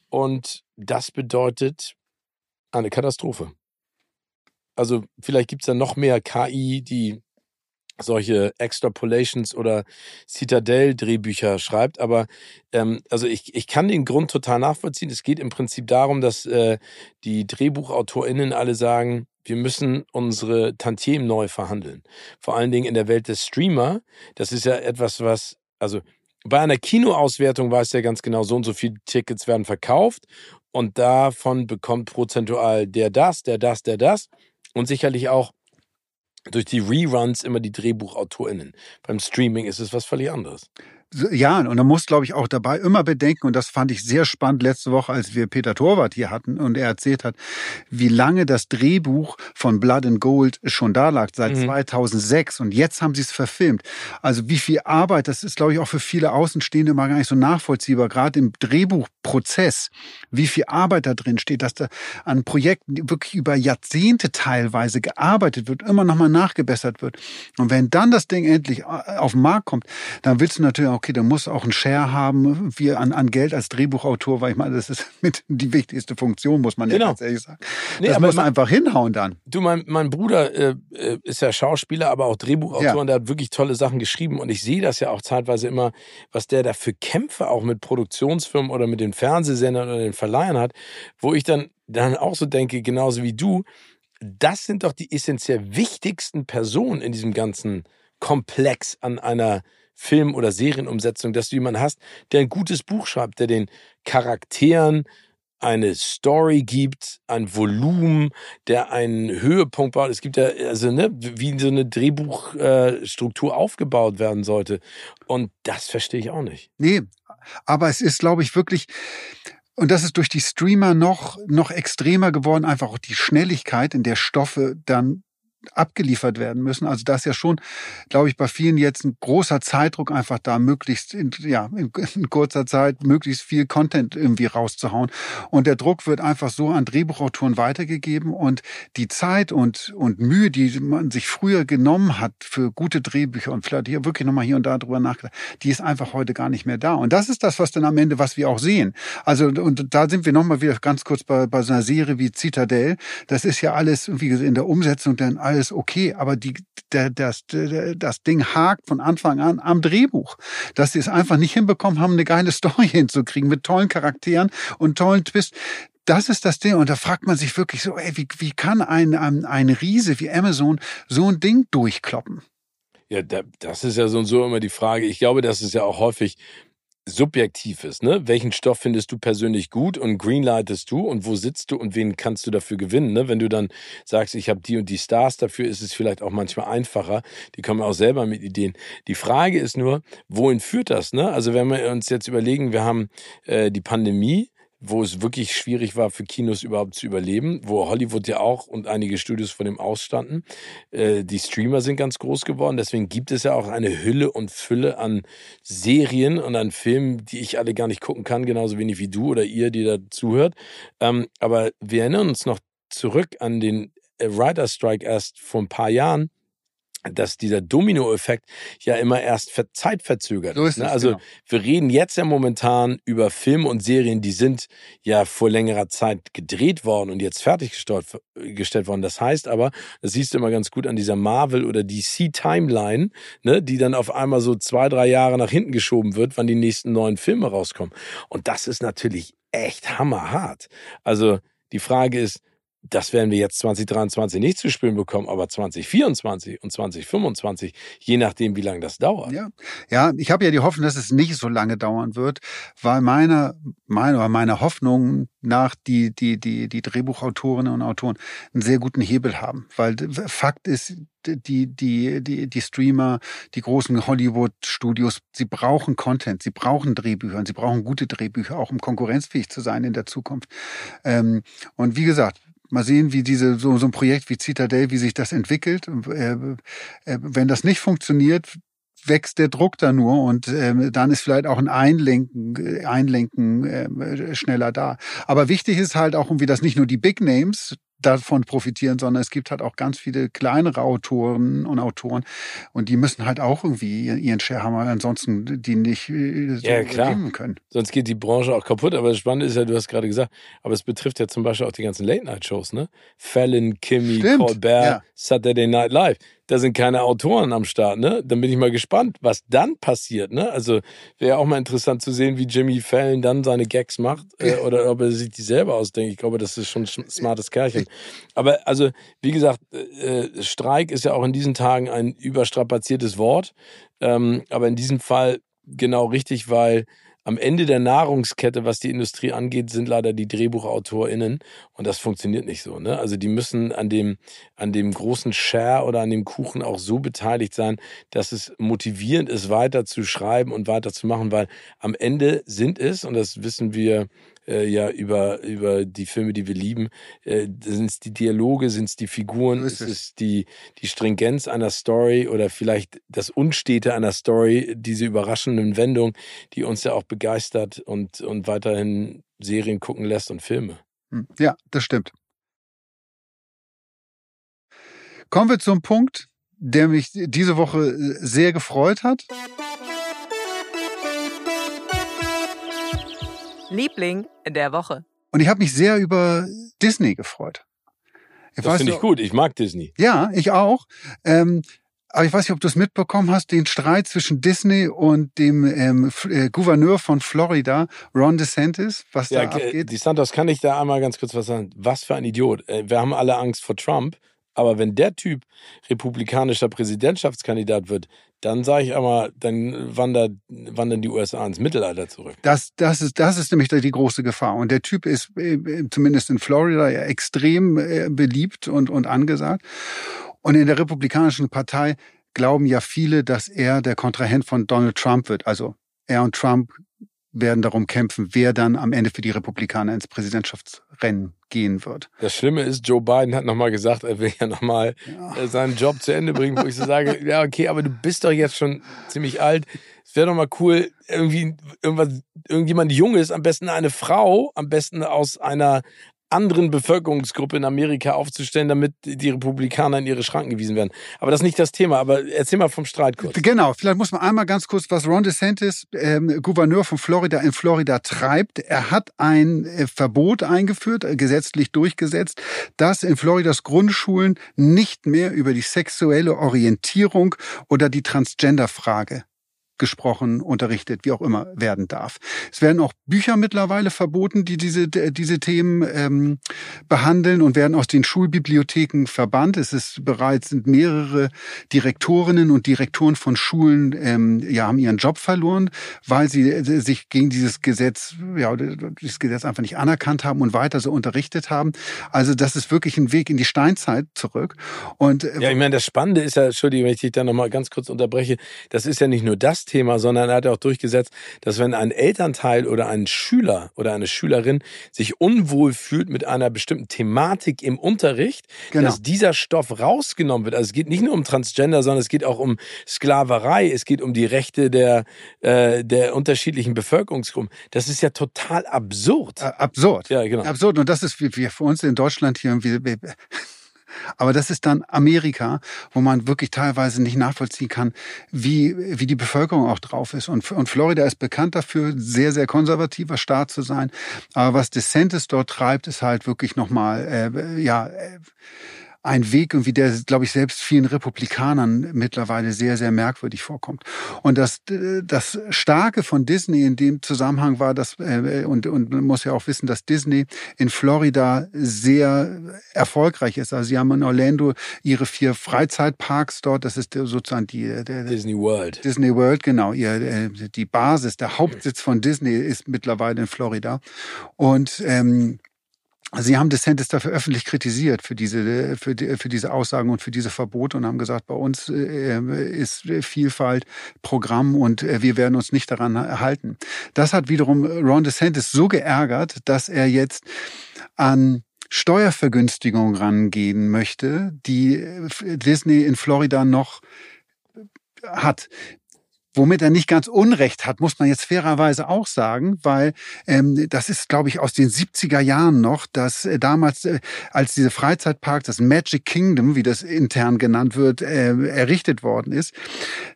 und das bedeutet eine Katastrophe. Also vielleicht gibt es da noch mehr KI, die solche Extrapolations oder Citadel-Drehbücher schreibt. Aber ähm, also ich, ich kann den Grund total nachvollziehen. Es geht im Prinzip darum, dass äh, die DrehbuchautorInnen alle sagen, wir müssen unsere Tantiemen neu verhandeln. Vor allen Dingen in der Welt des Streamer. Das ist ja etwas, was, also bei einer Kinoauswertung weiß ja ganz genau, so und so viele Tickets werden verkauft und davon bekommt prozentual der das, der das, der das und sicherlich auch durch die Reruns immer die DrehbuchautorInnen. Beim Streaming ist es was völlig anderes. Ja, und man muss, glaube ich, auch dabei immer bedenken, und das fand ich sehr spannend letzte Woche, als wir Peter Torwart hier hatten und er erzählt hat, wie lange das Drehbuch von Blood and Gold schon da lag, seit mhm. 2006. Und jetzt haben sie es verfilmt. Also wie viel Arbeit, das ist, glaube ich, auch für viele Außenstehende mal gar nicht so nachvollziehbar, gerade im Drehbuchprozess, wie viel Arbeit da drin steht, dass da an Projekten wirklich über Jahrzehnte teilweise gearbeitet wird, immer nochmal nachgebessert wird. Und wenn dann das Ding endlich äh, auf den Markt kommt, dann willst du natürlich auch okay, der muss auch einen Share haben, wie an, an Geld als Drehbuchautor, weil ich meine, das ist mit die wichtigste Funktion, muss man genau. ja ganz ehrlich sagen. Nee, das muss man einfach hinhauen dann. Du, mein, mein Bruder äh, äh, ist ja Schauspieler, aber auch Drehbuchautor ja. und der hat wirklich tolle Sachen geschrieben und ich sehe das ja auch zeitweise immer, was der da für Kämpfe auch mit Produktionsfirmen oder mit den Fernsehsendern oder den Verleihern hat, wo ich dann, dann auch so denke, genauso wie du, das sind doch die essentiell wichtigsten Personen in diesem ganzen Komplex an einer Film- oder Serienumsetzung, dass du jemanden hast, der ein gutes Buch schreibt, der den Charakteren eine Story gibt, ein Volumen, der einen Höhepunkt baut. Es gibt ja, also, ne, wie so eine Drehbuchstruktur aufgebaut werden sollte. Und das verstehe ich auch nicht. Nee, aber es ist, glaube ich, wirklich, und das ist durch die Streamer noch, noch extremer geworden, einfach auch die Schnelligkeit, in der Stoffe dann abgeliefert werden müssen. Also das ist ja schon, glaube ich, bei vielen jetzt ein großer Zeitdruck einfach da, möglichst in, ja, in, in, kurzer Zeit möglichst viel Content irgendwie rauszuhauen. Und der Druck wird einfach so an Drehbuchautoren weitergegeben und die Zeit und, und Mühe, die man sich früher genommen hat für gute Drehbücher und vielleicht hier wirklich nochmal hier und da drüber nachgedacht, die ist einfach heute gar nicht mehr da. Und das ist das, was dann am Ende, was wir auch sehen. Also, und da sind wir nochmal wieder ganz kurz bei, bei so einer Serie wie Citadel. Das ist ja alles irgendwie in der Umsetzung dann alles okay, aber die, der, das, der, das Ding hakt von Anfang an am Drehbuch. Dass sie es einfach nicht hinbekommen haben, eine geile Story hinzukriegen mit tollen Charakteren und tollen Twists das ist das Ding. Und da fragt man sich wirklich so, ey, wie, wie kann ein, ein, ein Riese wie Amazon so ein Ding durchkloppen? Ja, das ist ja so und so immer die Frage. Ich glaube, das ist ja auch häufig subjektiv ist, ne? Welchen Stoff findest du persönlich gut und greenlightest du und wo sitzt du und wen kannst du dafür gewinnen, ne? Wenn du dann sagst, ich habe die und die Stars dafür, ist es vielleicht auch manchmal einfacher. Die kommen auch selber mit Ideen. Die Frage ist nur, wohin führt das, ne? Also wenn wir uns jetzt überlegen, wir haben äh, die Pandemie, wo es wirklich schwierig war für Kinos überhaupt zu überleben, wo Hollywood ja auch und einige Studios von dem ausstanden. Äh, die Streamer sind ganz groß geworden, deswegen gibt es ja auch eine Hülle und Fülle an Serien und an Filmen, die ich alle gar nicht gucken kann, genauso wenig wie du oder ihr, die da zuhört. Ähm, aber wir erinnern uns noch zurück an den Writer Strike erst vor ein paar Jahren dass dieser Dominoeffekt ja immer erst zeitverzögert so ist. Ne? Also genau. wir reden jetzt ja momentan über Filme und Serien, die sind ja vor längerer Zeit gedreht worden und jetzt fertiggestellt worden. Das heißt aber, das siehst du immer ganz gut an dieser Marvel oder DC Timeline, ne, die dann auf einmal so zwei, drei Jahre nach hinten geschoben wird, wann die nächsten neuen Filme rauskommen. Und das ist natürlich echt hammerhart. Also die Frage ist, das werden wir jetzt 2023 nicht zu spüren bekommen, aber 2024 und 2025, je nachdem, wie lange das dauert. Ja, ja ich habe ja die Hoffnung, dass es nicht so lange dauern wird, weil meine, meine, meine Hoffnung nach die, die, die, die Drehbuchautorinnen und Autoren einen sehr guten Hebel haben. Weil Fakt ist, die, die, die, die Streamer, die großen Hollywood-Studios, sie brauchen Content, sie brauchen Drehbücher und sie brauchen gute Drehbücher, auch um konkurrenzfähig zu sein in der Zukunft. Ähm, und wie gesagt, mal sehen, wie diese so, so ein Projekt wie Citadel, wie sich das entwickelt. Äh, äh, wenn das nicht funktioniert, wächst der Druck da nur und äh, dann ist vielleicht auch ein Einlenken, Einlenken äh, schneller da. Aber wichtig ist halt auch irgendwie, dass nicht nur die Big Names davon profitieren, sondern es gibt halt auch ganz viele kleinere Autoren und Autoren und die müssen halt auch irgendwie ihren Share haben, ansonsten die nicht äh, so ja, klar. können. Sonst geht die Branche auch kaputt. Aber das Spannende ist ja, du hast gerade gesagt, aber es betrifft ja zum Beispiel auch die ganzen Late-Night-Shows, ne? Fallon, Kimmy, Stimmt, Colbert, ja. Saturday Night Live da sind keine Autoren am Start, ne? Dann bin ich mal gespannt, was dann passiert, ne? Also wäre auch mal interessant zu sehen, wie Jimmy Fallon dann seine Gags macht äh, oder ob er sich die selber ausdenkt. Ich glaube, das ist schon ein smartes Kerlchen. Aber also, wie gesagt, äh, Streik ist ja auch in diesen Tagen ein überstrapaziertes Wort. Ähm, aber in diesem Fall genau richtig, weil am Ende der Nahrungskette, was die Industrie angeht, sind leider die DrehbuchautorInnen. Und das funktioniert nicht so. Ne? Also die müssen an dem, an dem großen Share oder an dem Kuchen auch so beteiligt sein, dass es motivierend ist, weiter zu schreiben und weiter zu machen, weil am Ende sind es, und das wissen wir äh, ja über, über die Filme, die wir lieben. Äh, sind es die Dialoge, sind es die Figuren, ist, ist es die, die Stringenz einer Story oder vielleicht das Unstete einer Story, diese überraschenden Wendungen, die uns ja auch begeistert und, und weiterhin Serien gucken lässt und Filme. Hm, ja, das stimmt. Kommen wir zum Punkt, der mich diese Woche sehr gefreut hat. Liebling der Woche. Und ich habe mich sehr über Disney gefreut. Ich das finde ich gut. Ich mag Disney. Ja, ich auch. Ähm, aber ich weiß nicht, ob du es mitbekommen hast, den Streit zwischen Disney und dem ähm, äh, Gouverneur von Florida, Ron DeSantis, was ja, da abgeht. DeSantis, kann ich da einmal ganz kurz was sagen? Was für ein Idiot. Äh, wir haben alle Angst vor Trump, aber wenn der Typ republikanischer Präsidentschaftskandidat wird, dann sage ich einmal, dann wandert, wandern die USA ins Mittelalter zurück. Das, das, ist, das ist nämlich die große Gefahr. Und der Typ ist äh, zumindest in Florida extrem äh, beliebt und, und angesagt. Und in der Republikanischen Partei glauben ja viele, dass er der Kontrahent von Donald Trump wird. Also er und Trump werden darum kämpfen, wer dann am Ende für die Republikaner ins Präsidentschaftsrennen gehen wird. Das Schlimme ist, Joe Biden hat nochmal gesagt, er will ja nochmal ja. Äh, seinen Job zu Ende bringen, wo ich so sage, ja, okay, aber du bist doch jetzt schon ziemlich alt. Es wäre doch mal cool, irgendwie irgendwas, irgendjemand Junges, am besten eine Frau, am besten aus einer anderen Bevölkerungsgruppe in Amerika aufzustellen, damit die Republikaner in ihre Schranken gewiesen werden. Aber das ist nicht das Thema. Aber erzähl mal vom Streit kurz. Genau, vielleicht muss man einmal ganz kurz, was Ron DeSantis, ähm, Gouverneur von Florida, in Florida treibt. Er hat ein äh, Verbot eingeführt, äh, gesetzlich durchgesetzt, dass in Floridas Grundschulen nicht mehr über die sexuelle Orientierung oder die Transgender-Frage gesprochen, unterrichtet, wie auch immer werden darf. Es werden auch Bücher mittlerweile verboten, die diese, diese Themen ähm, behandeln und werden aus den Schulbibliotheken verbannt. Es ist bereits sind mehrere Direktorinnen und Direktoren von Schulen ähm, ja, haben ihren Job verloren, weil sie äh, sich gegen dieses Gesetz, ja, dieses Gesetz einfach nicht anerkannt haben und weiter so unterrichtet haben. Also das ist wirklich ein Weg in die Steinzeit zurück. Und äh, ja, ich meine, das Spannende ist ja, Entschuldigung, wenn ich dich da nochmal ganz kurz unterbreche, das ist ja nicht nur das Thema, sondern er hat auch durchgesetzt, dass wenn ein Elternteil oder ein Schüler oder eine Schülerin sich unwohl fühlt mit einer bestimmten Thematik im Unterricht, genau. dass dieser Stoff rausgenommen wird. Also es geht nicht nur um Transgender, sondern es geht auch um Sklaverei, es geht um die Rechte der, äh, der unterschiedlichen Bevölkerungsgruppen. Das ist ja total absurd. Äh, absurd. Ja, genau. Absurd. Und das ist wie wir für uns in Deutschland hier irgendwie aber das ist dann Amerika, wo man wirklich teilweise nicht nachvollziehen kann, wie, wie die Bevölkerung auch drauf ist. Und, und Florida ist bekannt dafür, sehr, sehr konservativer Staat zu sein. Aber was DeSantis dort treibt, ist halt wirklich nochmal, äh, ja, äh, ein Weg, irgendwie der, glaube ich, selbst vielen Republikanern mittlerweile sehr, sehr merkwürdig vorkommt. Und das, das Starke von Disney in dem Zusammenhang war, dass, äh, und, und man muss ja auch wissen, dass Disney in Florida sehr erfolgreich ist. Also sie haben in Orlando ihre vier Freizeitparks dort, das ist sozusagen die der, Disney World. Disney World, genau. Ihr, äh, die Basis, der Hauptsitz von Disney ist mittlerweile in Florida. Und ähm, Sie haben DeSantis dafür öffentlich kritisiert für diese, für, die, für diese Aussagen und für diese Verbote und haben gesagt, bei uns äh, ist Vielfalt Programm und äh, wir werden uns nicht daran halten. Das hat wiederum Ron DeSantis so geärgert, dass er jetzt an Steuervergünstigungen rangehen möchte, die Disney in Florida noch hat. Womit er nicht ganz Unrecht hat, muss man jetzt fairerweise auch sagen, weil ähm, das ist, glaube ich, aus den 70er Jahren noch, dass äh, damals, äh, als diese Freizeitpark, das Magic Kingdom, wie das intern genannt wird, äh, errichtet worden ist,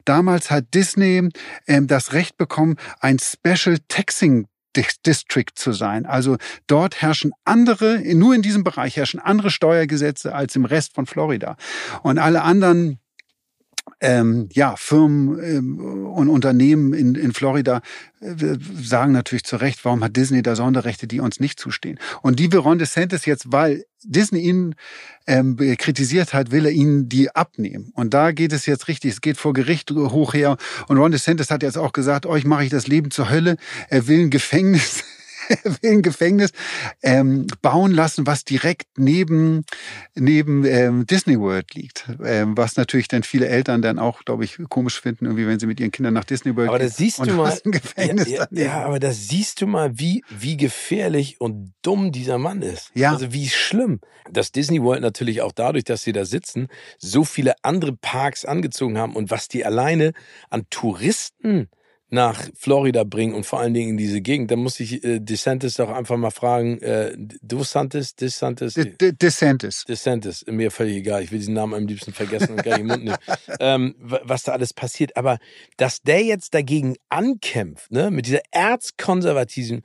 damals hat Disney ähm, das Recht bekommen, ein Special Taxing District zu sein. Also dort herrschen andere, nur in diesem Bereich herrschen andere Steuergesetze als im Rest von Florida. Und alle anderen ähm, ja, Firmen ähm, und Unternehmen in, in Florida äh, sagen natürlich zu Recht, warum hat Disney da Sonderrechte, die uns nicht zustehen? Und die will Ron DeSantis jetzt, weil Disney ihn ähm, kritisiert hat, will er ihnen die abnehmen. Und da geht es jetzt richtig, es geht vor Gericht hoch her. Und Ron DeSantis hat jetzt auch gesagt, euch mache ich das Leben zur Hölle. Er will ein Gefängnis ein Gefängnis ähm, bauen lassen, was direkt neben, neben ähm, Disney World liegt. Ähm, was natürlich dann viele Eltern dann auch, glaube ich, komisch finden, irgendwie, wenn sie mit ihren Kindern nach Disney World aber gehen. Aber das siehst du mal. Gefängnis ja, ja, ja, aber das siehst du mal, wie, wie gefährlich und dumm dieser Mann ist. Ja. Also wie schlimm. Dass Disney World natürlich auch dadurch, dass sie da sitzen, so viele andere Parks angezogen haben und was die alleine an Touristen nach Florida bringen und vor allen Dingen in diese Gegend, dann muss ich äh, DeSantis doch einfach mal fragen, äh, DeSantis, DeSantis? De, DeSantis. DeSantis, mir völlig egal, ich will diesen Namen am liebsten vergessen und gar nicht im Mund nehmen, ähm, was da alles passiert. Aber dass der jetzt dagegen ankämpft, ne, mit dieser erzkonservativen,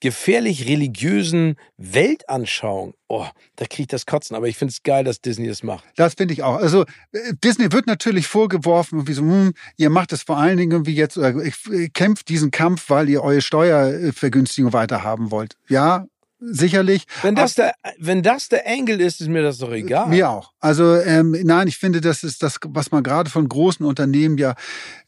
gefährlich religiösen Weltanschauung, oh, da kriege ich das Kotzen. Aber ich finde es geil, dass Disney das macht. Das finde ich auch. Also äh, Disney wird natürlich vorgeworfen, wie so, hm, ihr macht es vor allen Dingen wie jetzt, oder kämpft diesen Kampf, weil ihr eure Steuervergünstigung weiter haben wollt. Ja, sicherlich. Wenn das, der, wenn das der Engel ist, ist mir das doch egal. Mir auch. Also ähm, nein, ich finde, das ist das, was man gerade von großen Unternehmen ja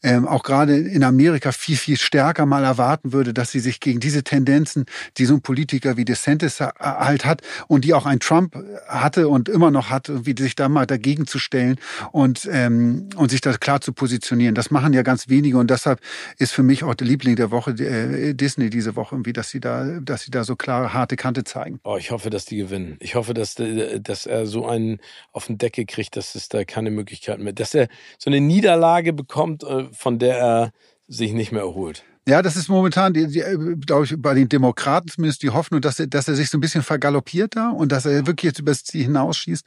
ähm, auch gerade in Amerika viel, viel stärker mal erwarten würde, dass sie sich gegen diese Tendenzen, die so ein Politiker wie DeSantis halt hat und die auch ein Trump hatte und immer noch hat, wie sich da mal dagegen zu stellen und, ähm, und sich da klar zu positionieren. Das machen ja ganz wenige und deshalb ist für mich auch der Liebling der Woche äh, Disney diese Woche irgendwie, dass sie da, dass sie da so klare, harte Kante zeigen. Oh, ich hoffe, dass die gewinnen. Ich hoffe, dass, dass er so einen auf den Deckel kriegt, dass es da keine Möglichkeiten mehr, dass er so eine Niederlage bekommt, äh, von der er sich nicht mehr erholt. Ja, das ist momentan, die, die, glaube ich, bei den Demokraten zumindest die Hoffnung, dass er, dass er sich so ein bisschen vergaloppiert da und dass er wirklich jetzt übers Ziel hinausschießt,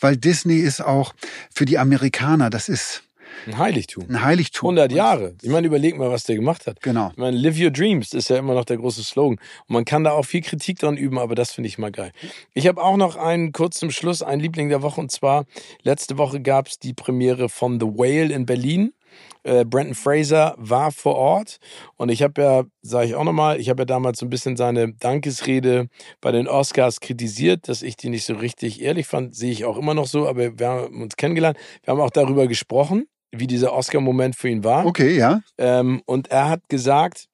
weil Disney ist auch für die Amerikaner, das ist, ein Heiligtum. Ein Heiligtum. 100 Jahre. Ich meine, überleg mal, was der gemacht hat. Genau. Ich meine, live your dreams ist ja immer noch der große Slogan. Und man kann da auch viel Kritik dran üben, aber das finde ich mal geil. Ich habe auch noch einen kurz zum Schluss, einen Liebling der Woche. Und zwar, letzte Woche gab es die Premiere von The Whale in Berlin. Äh, Brandon Fraser war vor Ort und ich habe ja, sage ich auch nochmal, ich habe ja damals so ein bisschen seine Dankesrede bei den Oscars kritisiert, dass ich die nicht so richtig ehrlich fand, sehe ich auch immer noch so, aber wir haben uns kennengelernt, wir haben auch darüber gesprochen wie dieser Oscar-Moment für ihn war. Okay, ja. Ähm, und er hat gesagt,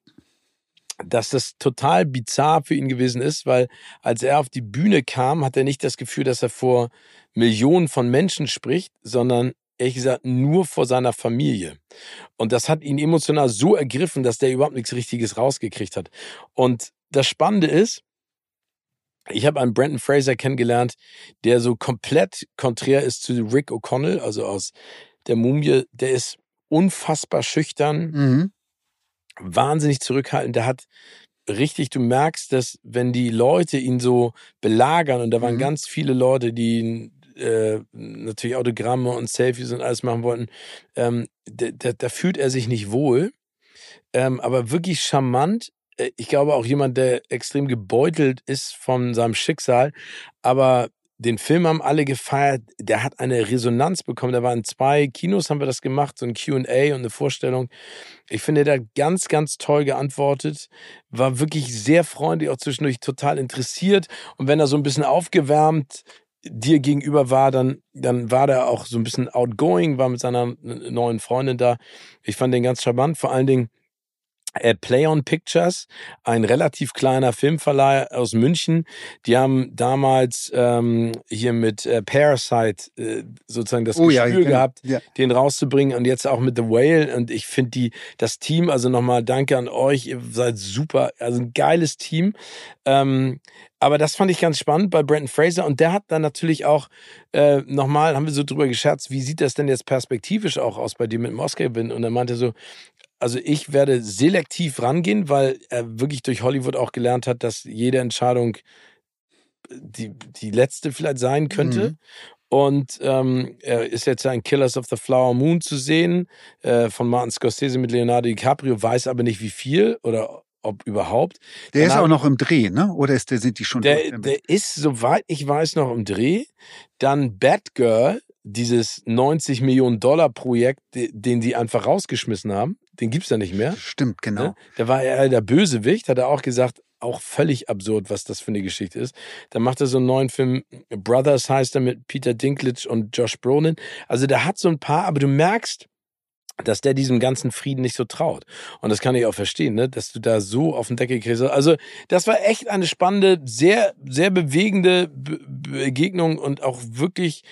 dass das total bizarr für ihn gewesen ist, weil als er auf die Bühne kam, hat er nicht das Gefühl, dass er vor Millionen von Menschen spricht, sondern ehrlich gesagt nur vor seiner Familie. Und das hat ihn emotional so ergriffen, dass der überhaupt nichts Richtiges rausgekriegt hat. Und das Spannende ist, ich habe einen Brandon Fraser kennengelernt, der so komplett konträr ist zu Rick O'Connell, also aus der Mumie, der ist unfassbar schüchtern, mhm. wahnsinnig zurückhaltend. Der hat richtig, du merkst, dass wenn die Leute ihn so belagern, und da waren mhm. ganz viele Leute, die äh, natürlich Autogramme und Selfies und alles machen wollten, ähm, da, da, da, fühlt er sich nicht wohl. Ähm, aber wirklich charmant. Äh, ich glaube auch jemand, der extrem gebeutelt ist von seinem Schicksal, aber den Film haben alle gefeiert. Der hat eine Resonanz bekommen. Da waren zwei Kinos, haben wir das gemacht, so ein QA und eine Vorstellung. Ich finde, der hat ganz, ganz toll geantwortet. War wirklich sehr freundlich, auch zwischendurch total interessiert. Und wenn er so ein bisschen aufgewärmt dir gegenüber war, dann, dann war der auch so ein bisschen outgoing, war mit seiner neuen Freundin da. Ich fand den ganz charmant. Vor allen Dingen, Play on Pictures, ein relativ kleiner Filmverleih aus München. Die haben damals ähm, hier mit äh, Parasite äh, sozusagen das oh, Gespür ja, gehabt, ja. den rauszubringen und jetzt auch mit The Whale. Und ich finde die das Team, also nochmal danke an euch, ihr seid super, also ein geiles Team. Ähm, aber das fand ich ganz spannend bei Brandon Fraser und der hat dann natürlich auch äh, nochmal, haben wir so drüber gescherzt, wie sieht das denn jetzt perspektivisch auch aus bei dir mit dem Oscar-Gewinn? Und er meinte so, also ich werde selektiv rangehen, weil er wirklich durch Hollywood auch gelernt hat, dass jede Entscheidung die, die letzte vielleicht sein könnte. Mhm. Und ähm, er ist jetzt ein Killers of the Flower Moon zu sehen äh, von Martin Scorsese mit Leonardo DiCaprio, weiß aber nicht wie viel oder ob überhaupt. Der Dann ist auch noch im Dreh, ne? Oder ist der, sind die schon? Der, der ist, soweit ich weiß, noch im Dreh. Dann Batgirl, dieses 90 Millionen Dollar Projekt, den die einfach rausgeschmissen haben, den gibt's ja nicht mehr. Stimmt, genau. Ne? Da war er der Bösewicht, hat er auch gesagt, auch völlig absurd, was das für eine Geschichte ist. Dann macht er so einen neuen Film, Brothers heißt er mit Peter Dinklage und Josh Brolin. Also der hat so ein paar, aber du merkst, dass der diesem ganzen Frieden nicht so traut. Und das kann ich auch verstehen, ne? dass du da so auf den Deckel kriegst. Also das war echt eine spannende, sehr, sehr bewegende Be Begegnung und auch wirklich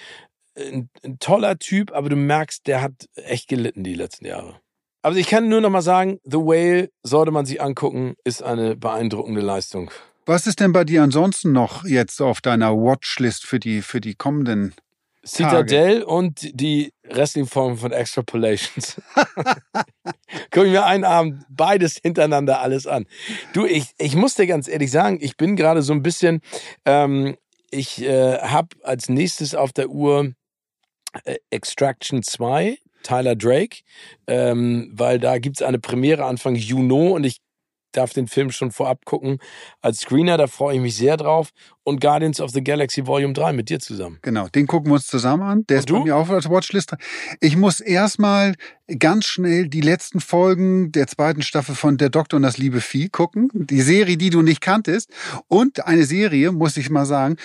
ein, ein toller Typ, aber du merkst, der hat echt gelitten die letzten Jahre. Also ich kann nur noch mal sagen, The Whale sollte man sich angucken, ist eine beeindruckende Leistung. Was ist denn bei dir ansonsten noch jetzt auf deiner Watchlist für die, für die kommenden Citadel und die Wrestling-Form von Extrapolations. Guck ich mir einen Abend beides hintereinander alles an. Du, ich, ich muss dir ganz ehrlich sagen, ich bin gerade so ein bisschen, ähm, ich äh, habe als nächstes auf der Uhr äh, Extraction 2, Tyler Drake, ähm, weil da gibt es eine Premiere Anfang Juni und ich darf den Film schon vorab gucken als Screener, da freue ich mich sehr drauf. Und Guardians of the Galaxy Volume 3 mit dir zusammen. Genau, den gucken wir uns zusammen an. Der und ist du? bei mir auch auf der Watchlist. Ich muss erstmal ganz schnell die letzten Folgen der zweiten Staffel von Der Doktor und das liebe Vieh gucken. Die Serie, die du nicht kanntest. Und eine Serie, muss ich mal sagen,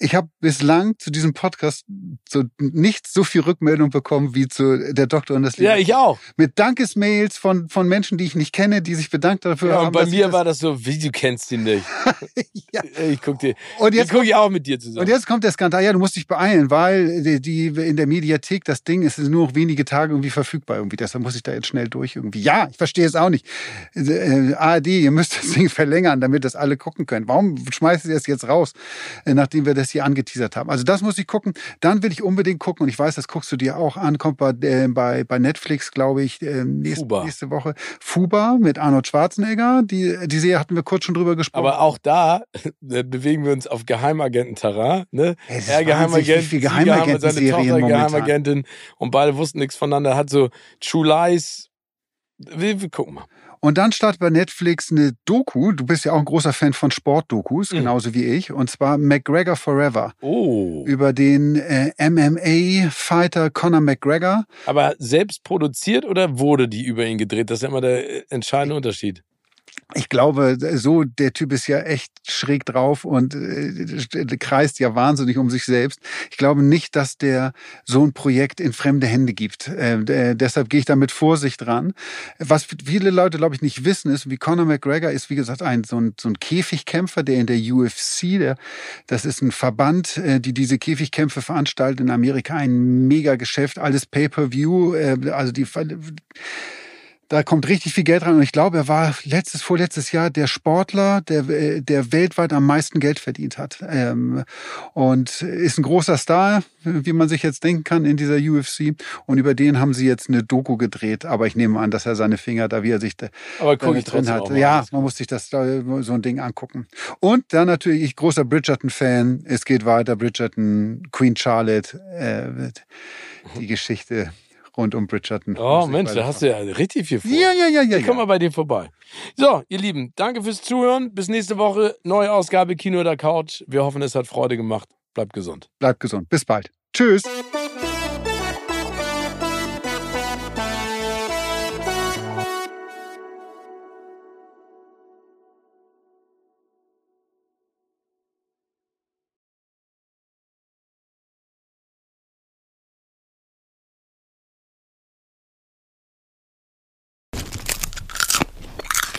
ich habe bislang zu diesem Podcast so nicht so viel Rückmeldung bekommen wie zu der Doktor und das Leben. Ja, ich auch. Mit Dankesmails von, von Menschen, die ich nicht kenne, die sich bedankt dafür ja, haben. Und bei mir das war das so, wie du kennst ihn nicht. ja. Ich guck dir. Und jetzt gucke ich auch mit dir zusammen. Und jetzt kommt der Skandal. Ja, du musst dich beeilen, weil die, die in der Mediathek das Ding ist nur noch wenige Tage irgendwie verfügbar irgendwie. Deshalb muss ich da jetzt schnell durch irgendwie. Ja, ich verstehe es auch nicht. Äh, ARD, ihr müsst das Ding verlängern, damit das alle gucken können. Warum schmeißt ihr das jetzt raus, äh, nachdem wir das hier angeteasert haben. Also das muss ich gucken. Dann will ich unbedingt gucken und ich weiß, das guckst du dir auch an, kommt bei, äh, bei, bei Netflix, glaube ich, äh, nächste, nächste Woche. Fuba mit Arnold Schwarzenegger. Die, die Serie hatten wir kurz schon drüber gesprochen. Aber auch da bewegen wir uns auf Geheimagenten-Terrain. Ne? er Geheimagent, wie Geheimagenten seine Tochter Geheimagentin und beide wussten nichts voneinander. Hat so True Lies. Wir, wir gucken mal. Und dann startet bei Netflix eine Doku. Du bist ja auch ein großer Fan von Sportdokus, mhm. genauso wie ich. Und zwar McGregor Forever. Oh. Über den äh, MMA-Fighter Conor McGregor. Aber selbst produziert oder wurde die über ihn gedreht? Das ist ja immer der äh, entscheidende Unterschied ich glaube, so, der Typ ist ja echt schräg drauf und äh, kreist ja wahnsinnig um sich selbst. Ich glaube nicht, dass der so ein Projekt in fremde Hände gibt. Äh, äh, deshalb gehe ich da mit Vorsicht ran. Was viele Leute, glaube ich, nicht wissen, ist, wie Conor McGregor ist, wie gesagt, ein so ein, so ein Käfigkämpfer, der in der UFC, der, das ist ein Verband, äh, die diese Käfigkämpfe veranstalten in Amerika, ein Mega-Geschäft, alles Pay-per-View, äh, also die da kommt richtig viel Geld rein und ich glaube, er war letztes, vorletztes Jahr der Sportler, der, der weltweit am meisten Geld verdient hat. Ähm, und ist ein großer Star, wie man sich jetzt denken kann in dieser UFC. Und über den haben sie jetzt eine Doku gedreht. Aber ich nehme an, dass er seine Finger da, wie er sich da Aber drin hat. Ja, man muss sich das so ein Ding angucken. Und dann natürlich, ich großer Bridgerton-Fan. Es geht weiter. Bridgerton, Queen Charlotte, äh, die Geschichte rund um Bridgerton. Oh Mensch, da hast du ja richtig viel vor. Ja, ja, ja, ja. Ich komme mal bei dir vorbei. So, ihr Lieben, danke fürs Zuhören. Bis nächste Woche. Neue Ausgabe Kino oder Couch. Wir hoffen, es hat Freude gemacht. Bleibt gesund. Bleibt gesund. Bis bald. Tschüss.